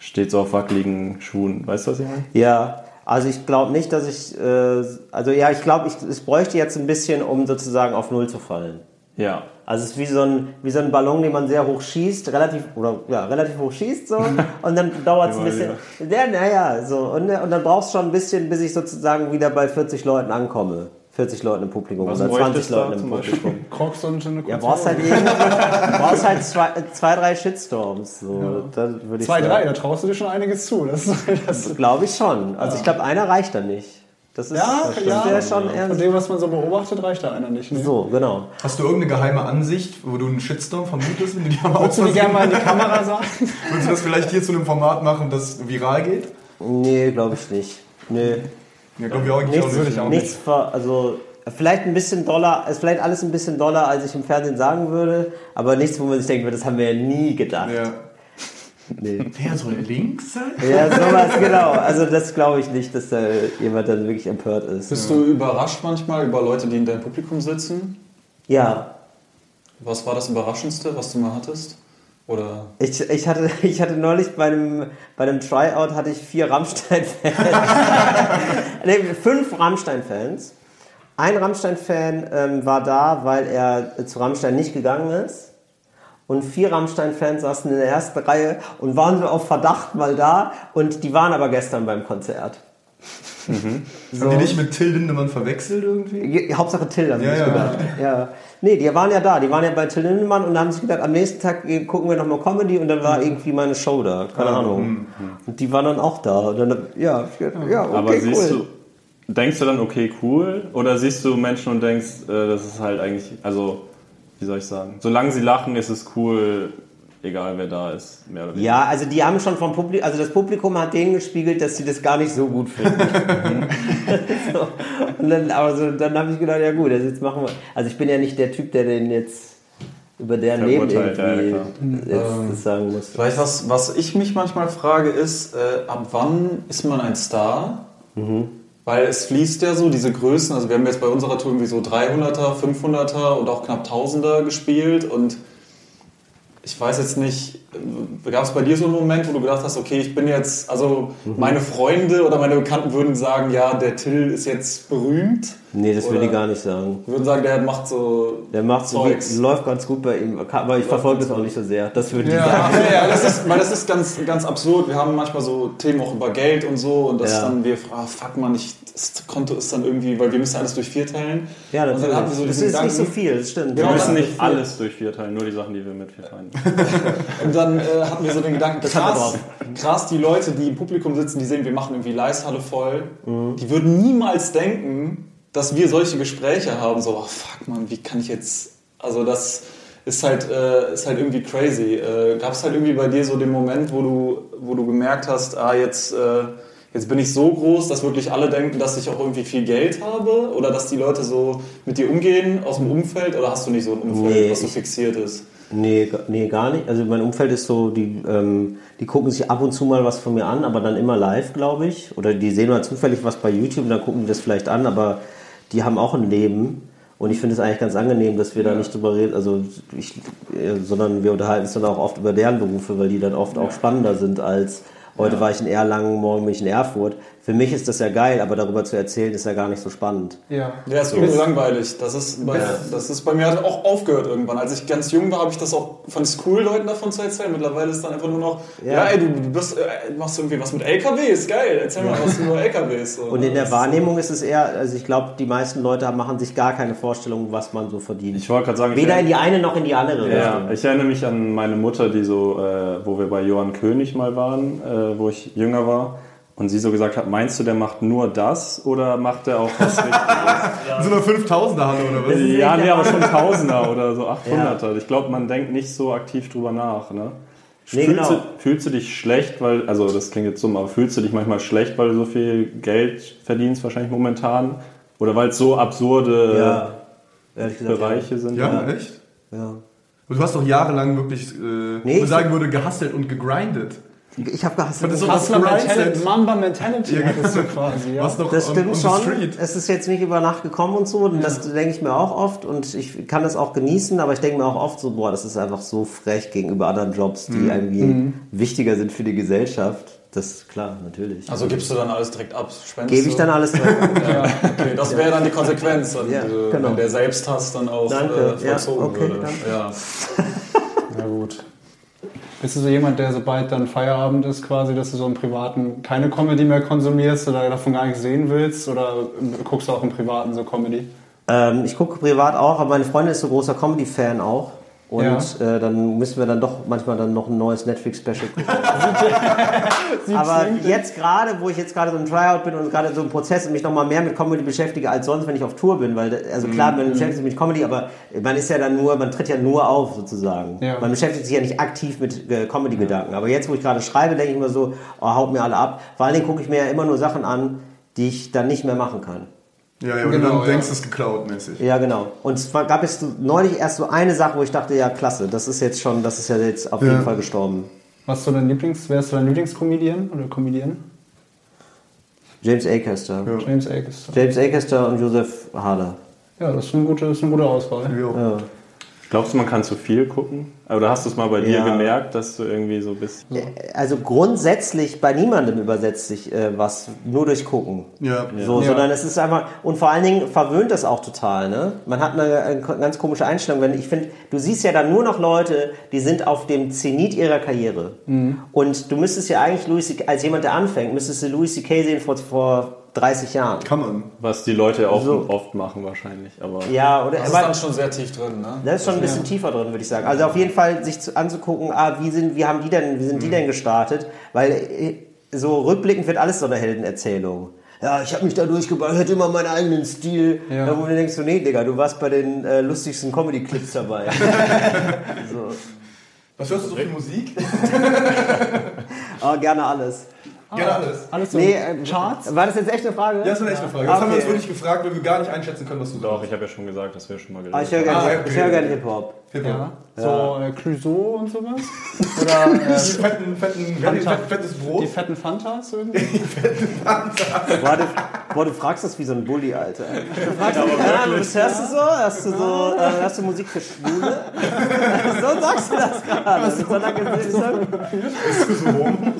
steht so auf wackeligen Schuhen? Weißt du, was ich meine? Ja, also ich glaube nicht, dass ich, äh, also ja, ich glaube, ich, ich bräuchte jetzt ein bisschen, um sozusagen auf Null zu fallen. Ja. Also es ist wie so ein, wie so ein Ballon, den man sehr hoch schießt, relativ, oder ja, relativ hoch schießt so, und dann dauert es ein bisschen, ja, naja, so, und, und dann brauchst du schon ein bisschen, bis ich sozusagen wieder bei 40 Leuten ankomme. 40 Leuten im Publikum Was oder 20 bräuchtest du Leuten da im Publikum. Crocs und eine Ja, brauchst halt irgendwie, brauchst halt zwei, zwei drei Shitstorms, so, ich Zwei, sagen. drei, da traust du dir schon einiges zu. Das, das, Glaube ich schon. Also ich glaube, einer reicht dann nicht. Das ist, ja, das ja. wäre schon Von ernst. dem, was man so beobachtet, reicht da einer nicht. Ne? So, genau. Hast du irgendeine geheime Ansicht, wo du einen Shitstorm vermutest, wenn du die mal Würdest du die gerne mal in die Kamera sagen? Würdest du das vielleicht hier zu einem Format machen, das viral geht? Nee, glaube ich nicht. Nee. Ja, glaube ich auch eigentlich Nichts, auch nicht. auch nichts ver, also vielleicht ein bisschen doller, ist vielleicht alles ein bisschen doller, als ich im Fernsehen sagen würde, aber nichts, wo man sich denkt, das haben wir ja nie gedacht. Ja. Nee. Wer soll links sein? Ja, sowas, genau. Also das glaube ich nicht, dass da jemand dann wirklich empört ist. Bist du überrascht manchmal über Leute, die in deinem Publikum sitzen? Ja, Was war das Überraschendste, was du mal hattest? Oder ich, ich, hatte, ich hatte neulich bei einem, bei einem Tryout hatte ich vier Rammstein-Fans. nee, fünf Rammstein-Fans. Ein Rammstein-Fan ähm, war da, weil er zu Rammstein nicht gegangen ist. Und vier Rammstein-Fans saßen in der ersten Reihe und waren so auf Verdacht mal da. Und die waren aber gestern beim Konzert. Haben die dich mit Till Lindemann verwechselt irgendwie? Ja, Hauptsache Till, haben Ja, sich ja. gedacht. Ja. Nee, die waren ja da. Die waren ja bei Till Lindemann und haben sich gedacht, am nächsten Tag gucken wir nochmal Comedy und dann war irgendwie meine Show da. Keine Ah, Ahnung. Und die waren dann auch da. Und dann, ja, ich ja, okay, Aber siehst cool. du, denkst du dann, okay, cool? Oder siehst du Menschen und denkst, äh, das ist halt eigentlich, also, wie soll ich sagen? Solange sie lachen, ist es cool, egal wer da ist, mehr oder weniger. Ja, also die haben schon vom Publikum, also das Publikum hat denen gespiegelt, dass sie das gar nicht so gut finden. so. Und dann, aber so, dann habe ich gedacht, ja gut, also jetzt machen wir. Also ich bin ja nicht der Typ, der den jetzt über deren Leben ja, irgendwie ja, jetzt das sagen muss. vielleicht was, was ich mich manchmal frage, ist, äh, ab wann ist man ein Star? Weil es fließt ja so, diese Größen, also wir haben jetzt bei unserer Tour irgendwie so 300er, 500er und auch knapp 1000er gespielt und ich weiß jetzt nicht, gab es bei dir so einen Moment, wo du gedacht hast, okay, ich bin jetzt, also meine Freunde oder meine Bekannten würden sagen, ja, der Till ist jetzt berühmt. Nee, das will Oder- ich gar nicht sagen. Würden sagen, der macht so Der macht so, Zeugs. läuft ganz gut bei ihm, aber ich verfolge das auch nicht so sehr. Das würde ich Ja. sagen. Ja, ja, das ist, weil das ist ganz, ganz absurd. Wir haben manchmal so Themen auch über Geld und so und das Ja. dann wir fragen, ah, fuck man, ich, das Konto ist dann irgendwie, weil wir müssen alles durch vier teilen. Ja, und natürlich. dann hatten wir so das ist nicht so Gedanken, viel, das stimmt. Wir müssen nicht alles durch vier teilen, nur die Sachen, die wir mit vier teilen. Dann äh, hatten wir so den Gedanken, krass, krass, die Leute, die im Publikum sitzen, die sehen, wir machen irgendwie Leishalle voll, Mhm. die würden niemals denken, dass wir solche Gespräche haben, so, oh, fuck man, wie kann ich jetzt, also das ist halt, äh, ist halt irgendwie crazy. Äh, Gab es halt irgendwie bei dir so den Moment, wo du, wo du gemerkt hast, ah, jetzt, äh, jetzt bin ich so groß, dass wirklich alle denken, dass ich auch irgendwie viel Geld habe oder dass die Leute so mit dir umgehen aus dem Umfeld oder hast du nicht so ein Umfeld, Nee, was so fixiert ist? Nee, nee, gar nicht. Also mein Umfeld ist so, die, ähm, die gucken sich ab und zu mal was von mir an, aber dann immer live, glaube ich. Oder die sehen mal zufällig was bei YouTube und dann gucken die das vielleicht an, aber die haben auch ein Leben. Und ich finde es eigentlich ganz angenehm, dass wir ja. da nicht drüber reden, also ich, äh, sondern wir unterhalten uns dann auch oft über deren Berufe, weil die dann oft ja. auch spannender sind als heute ja. war ich in Erlangen, morgen bin ich in Erfurt für mich ist das ja geil, aber darüber zu erzählen ist ja gar nicht so spannend. Ja, ja ist irgendwie langweilig. Das ist, bei, ja. das ist bei mir halt auch aufgehört irgendwann. Als ich ganz jung war, habe ich das auch, fand es cool, Leuten davon zu erzählen. Mittlerweile ist dann einfach nur noch, ja, ja ey, du, du bist, äh, machst irgendwie was mit LKWs, geil, erzähl mal was über LKWs. So. Und in der Wahrnehmung ist es eher, also ich glaube, die meisten Leute machen sich gar keine Vorstellung, was man so verdient. Ich wollte gerade sagen, weder in die eine noch in die andere. Ja, Richtung. ich erinnere mich an meine Mutter, die so, äh, wo wir bei Johann König mal waren, äh, wo ich jünger war und sie so gesagt hat, meinst du, der macht nur das oder macht der auch was Richtiges? ja. So eine 5000er Halle oder was? Ja, nee, aber schon Tausender oder so 800er. Ja. Ich glaube, man denkt nicht so aktiv drüber nach. Ne? Nee, fühlst, genau. du, fühlst du dich schlecht, weil, also das klingt jetzt dumm, aber fühlst du dich manchmal schlecht, weil du so viel Geld verdienst, wahrscheinlich momentan? Oder weil es so absurde ja. Bereiche sind? Ja, echt? Ja. Und du hast doch jahrelang wirklich, äh, nee, man sagen würde, gehustelt und gegrindet. Ich habe gehasst. Das ist Hustler Mentality, Mamba Mentality ja, hattest du quasi. Ja. Was noch das stimmt on, on schon. Es ist jetzt nicht über Nacht gekommen und so. Und ja. das denke ich mir auch oft. Und ich kann das auch genießen. Aber ich denke mir auch oft so, boah, das ist einfach so frech gegenüber anderen Jobs, die mhm. irgendwie mhm. wichtiger sind für die Gesellschaft. Das ist klar, natürlich. Also gibst du dann alles direkt ab? Gebe ich dann alles direkt ab. ja, okay. Das wäre dann die Konsequenz, ja, genau. wenn der Selbsthass dann auch danke. Äh, vollzogen ja, okay, würde. Danke. Ja. Na gut. Bist du so jemand, der sobald dann Feierabend ist, quasi, dass du so im Privaten keine Comedy mehr konsumierst oder davon gar nicht sehen willst? Oder guckst du auch im Privaten so Comedy? Ähm, ich gucke privat auch, aber meine Freundin ist so großer Comedy-Fan auch. Und ja. äh, dann müssen wir dann doch manchmal dann noch ein neues Netflix-Special gucken. Aber jetzt gerade, wo ich jetzt gerade so im Tryout bin und gerade so im Prozess und mich nochmal mehr mit Comedy beschäftige als sonst, wenn ich auf Tour bin, weil, also klar, man mhm. beschäftigt sich mit Comedy, aber man ist ja dann nur, man tritt ja nur auf sozusagen. Ja. Man beschäftigt sich ja nicht aktiv mit äh, Comedy-Gedanken. Aber jetzt, wo ich gerade schreibe, denke ich mir so, oh, haut mir alle ab. Vor allen Dingen gucke ich mir ja immer nur Sachen an, die ich dann nicht mehr machen kann. Ja, ja, und genau, dann denkst du es geklaut mäßig. Ja, genau. Und es gab jetzt neulich erst so eine Sache, wo ich dachte, ja, klasse, das ist jetzt schon, das ist ja jetzt auf ja. jeden Fall gestorben. Was ist so dein Lieblings, wer ist so dein Lieblingscomedian oder Comedian? James Acaster. Ja. James Acaster. James Acaster und Joseph Harder. Ja, das ist eine gute, ist eine gute Auswahl. Ja. Glaubst du, man kann zu viel gucken? Oder hast du es mal bei dir ja. gemerkt, dass du irgendwie so bist? So? Also grundsätzlich bei niemandem übersetzt sich äh, was nur durch Gucken. Ja. So, ja. Sondern es ist einfach, und vor allen Dingen verwöhnt das auch total. Ne? Man hat eine, eine ganz komische Einstellung. Wenn ich finde, du siehst ja dann nur noch Leute, die sind auf dem Zenit ihrer Karriere. Mhm. Und du müsstest ja eigentlich Louis als jemand, der anfängt, müsstest du Louis C.K. sehen vor, vor 30 Jahren. Kann man. Was die Leute auch so. oft machen wahrscheinlich. Aber ja, oder? Das ist dann schon sehr tief drin, ne? Das ist schon ein bisschen ja. tiefer drin, würde ich sagen. Also auf jeden Fall sich zu, anzugucken, ah, wie sind, wie haben die denn, wie sind die mhm. denn gestartet? Weil äh, so rückblickend wird alles so eine Heldenerzählung. Ja, ich habe mich da durchgebracht, ich hatte immer meinen eigenen Stil. Ja. Da wo du denkst, so, nee, Digga, du warst bei den äh, lustigsten Comedy-Clips dabei. so. Was hörst du so für Musik? oh, gerne alles. Gerne alles. Alles so nee, äh, Charts? War das jetzt echt eine Frage? Ja, das ist eine echte Frage. Das okay. haben wir uns wirklich gefragt, weil wir gar nicht einschätzen können, was du sagst. Doch, ich habe ja schon gesagt, dass wir schon mal gelernt ah, Ich höre gerne, ah, okay. hör gerne Hip-Hop. Hip ja. So äh, Clouseau und sowas? Oder äh, die fetten, fetten, Fanta, fettes Brot? Die fetten Fantas irgendwie? die fetten Fantas. Boah du, boah, du fragst das wie so ein Bully, Alter. Du fragst ja, ja, was hörst du so? Hast du so, äh, hörst du Musik für Schwule? so sagst du das gerade. Mit so einer Bist du so rum?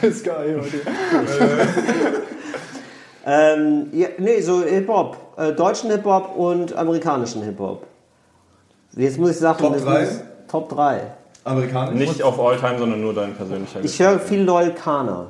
Das ist geil, heute. ähm, ja, nee, so Hip-Hop. Äh, deutschen Hip-Hop und amerikanischen Hip-Hop. Jetzt muss ich sagen, Top 3? Top 3. Amerikanisch? Nicht auf All-Time, sondern nur dein persönlicher Ich höre viel Loyal Kana.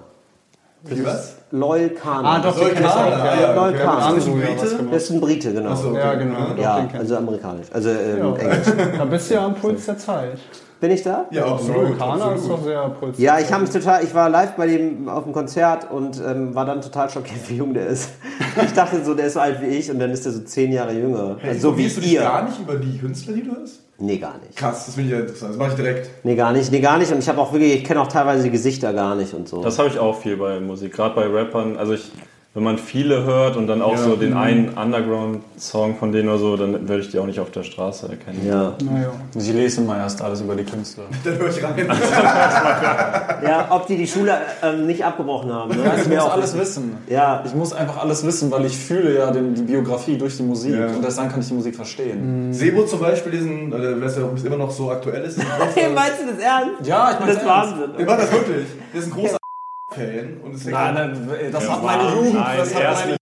Wie was? Loyal Kana. Ah, doch, Loyal Kana. Ja, ja, Loyal Kana. Das ist ein Brite? Das ist ein Brite, genau. So, okay. Ja, genau. Ja, also amerikanisch. Also ähm, ja. Englisch. Da bist du ja am Puls der Zeit. Bin ich da? Ja, absolut. Kana ist doch sehr pulsig. Ja, ich habe mich total, ich war live bei dem auf dem Konzert und ähm, war dann total schockiert, wie jung der ist. Ich dachte so, der ist so alt wie ich und dann ist er so zehn Jahre jünger. Hey, also, so wie du dich gar nicht über die Künstler, die du hast? Nee, gar nicht. Krass, das finde ich ja interessant. Das mache ich direkt. Nee, gar nicht. Nee, gar nicht. Und ich habe auch wirklich, ich kenne auch teilweise die Gesichter gar nicht und so. Das habe ich auch viel bei Musik, gerade bei Rappern. Also ich wenn man viele hört und dann auch ja. so den einen Underground-Song von denen oder so, dann würde ich die auch nicht auf der Straße erkennen. Ja. Naja. Sie lesen mal erst alles über die Künstler. Dann höre ich rein. ja, ob die die Schule ähm, nicht abgebrochen haben. Ne? Ich muss alles wissen. Ja. Ich muss einfach alles wissen, weil ich fühle ja den, die Biografie durch die Musik ja. und erst dann kann ich die Musik verstehen. Mhm. Sebo zum Beispiel, diesen, äh, was ja immer noch so aktuell ist. meinst du das ernst? Ja, ich meine das. ist Wahnsinn. Ich meine das wirklich. Der ist ein großer Fan. Und deswegen nein, nein, das ja, hat meine Jugend. Nein, das hat meine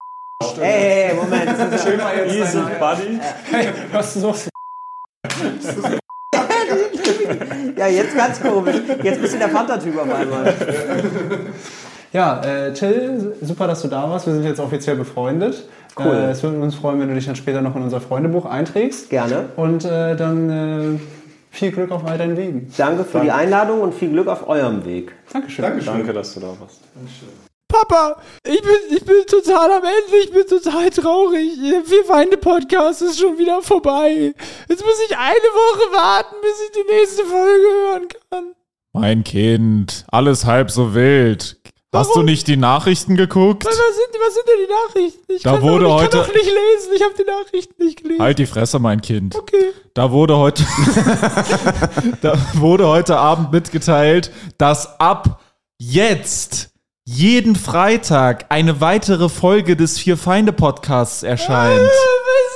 Hey, hey, Moment. Das Schön mal jetzt Easy, Buddy. Hey, was ist los? ja, jetzt ganz komisch. Jetzt bist du der Fanta-Typ auf einmal. Ja, äh, Till, super, dass du da warst. Wir sind jetzt offiziell befreundet. Cool. Äh, es würde uns freuen, wenn du dich dann später noch in unser Freundebuch einträgst. Gerne. Und äh, dann äh, viel Glück auf all deinen Wegen. Danke für Danke. die Einladung und viel Glück auf eurem Weg. Dankeschön. Dankeschön. Danke, dass du da warst. Dankeschön. Papa, ich bin, ich bin total am Ende, ich bin total traurig. Wir Feinde Podcast ist schon wieder vorbei. Jetzt muss ich eine Woche warten, bis ich die nächste Folge hören kann. Mein Kind, alles halb so wild. Warum? Hast du nicht die Nachrichten geguckt? Was sind, was sind denn die Nachrichten? Ich, da kann, wurde doch, ich heute, kann doch nicht lesen. Ich habe die Nachrichten nicht gelesen. Halt die Fresse, mein Kind. Okay. Da wurde heute, da wurde heute Abend mitgeteilt, dass ab jetzt jeden Freitag eine weitere Folge des Vier Feinde Podcasts erscheint. das ist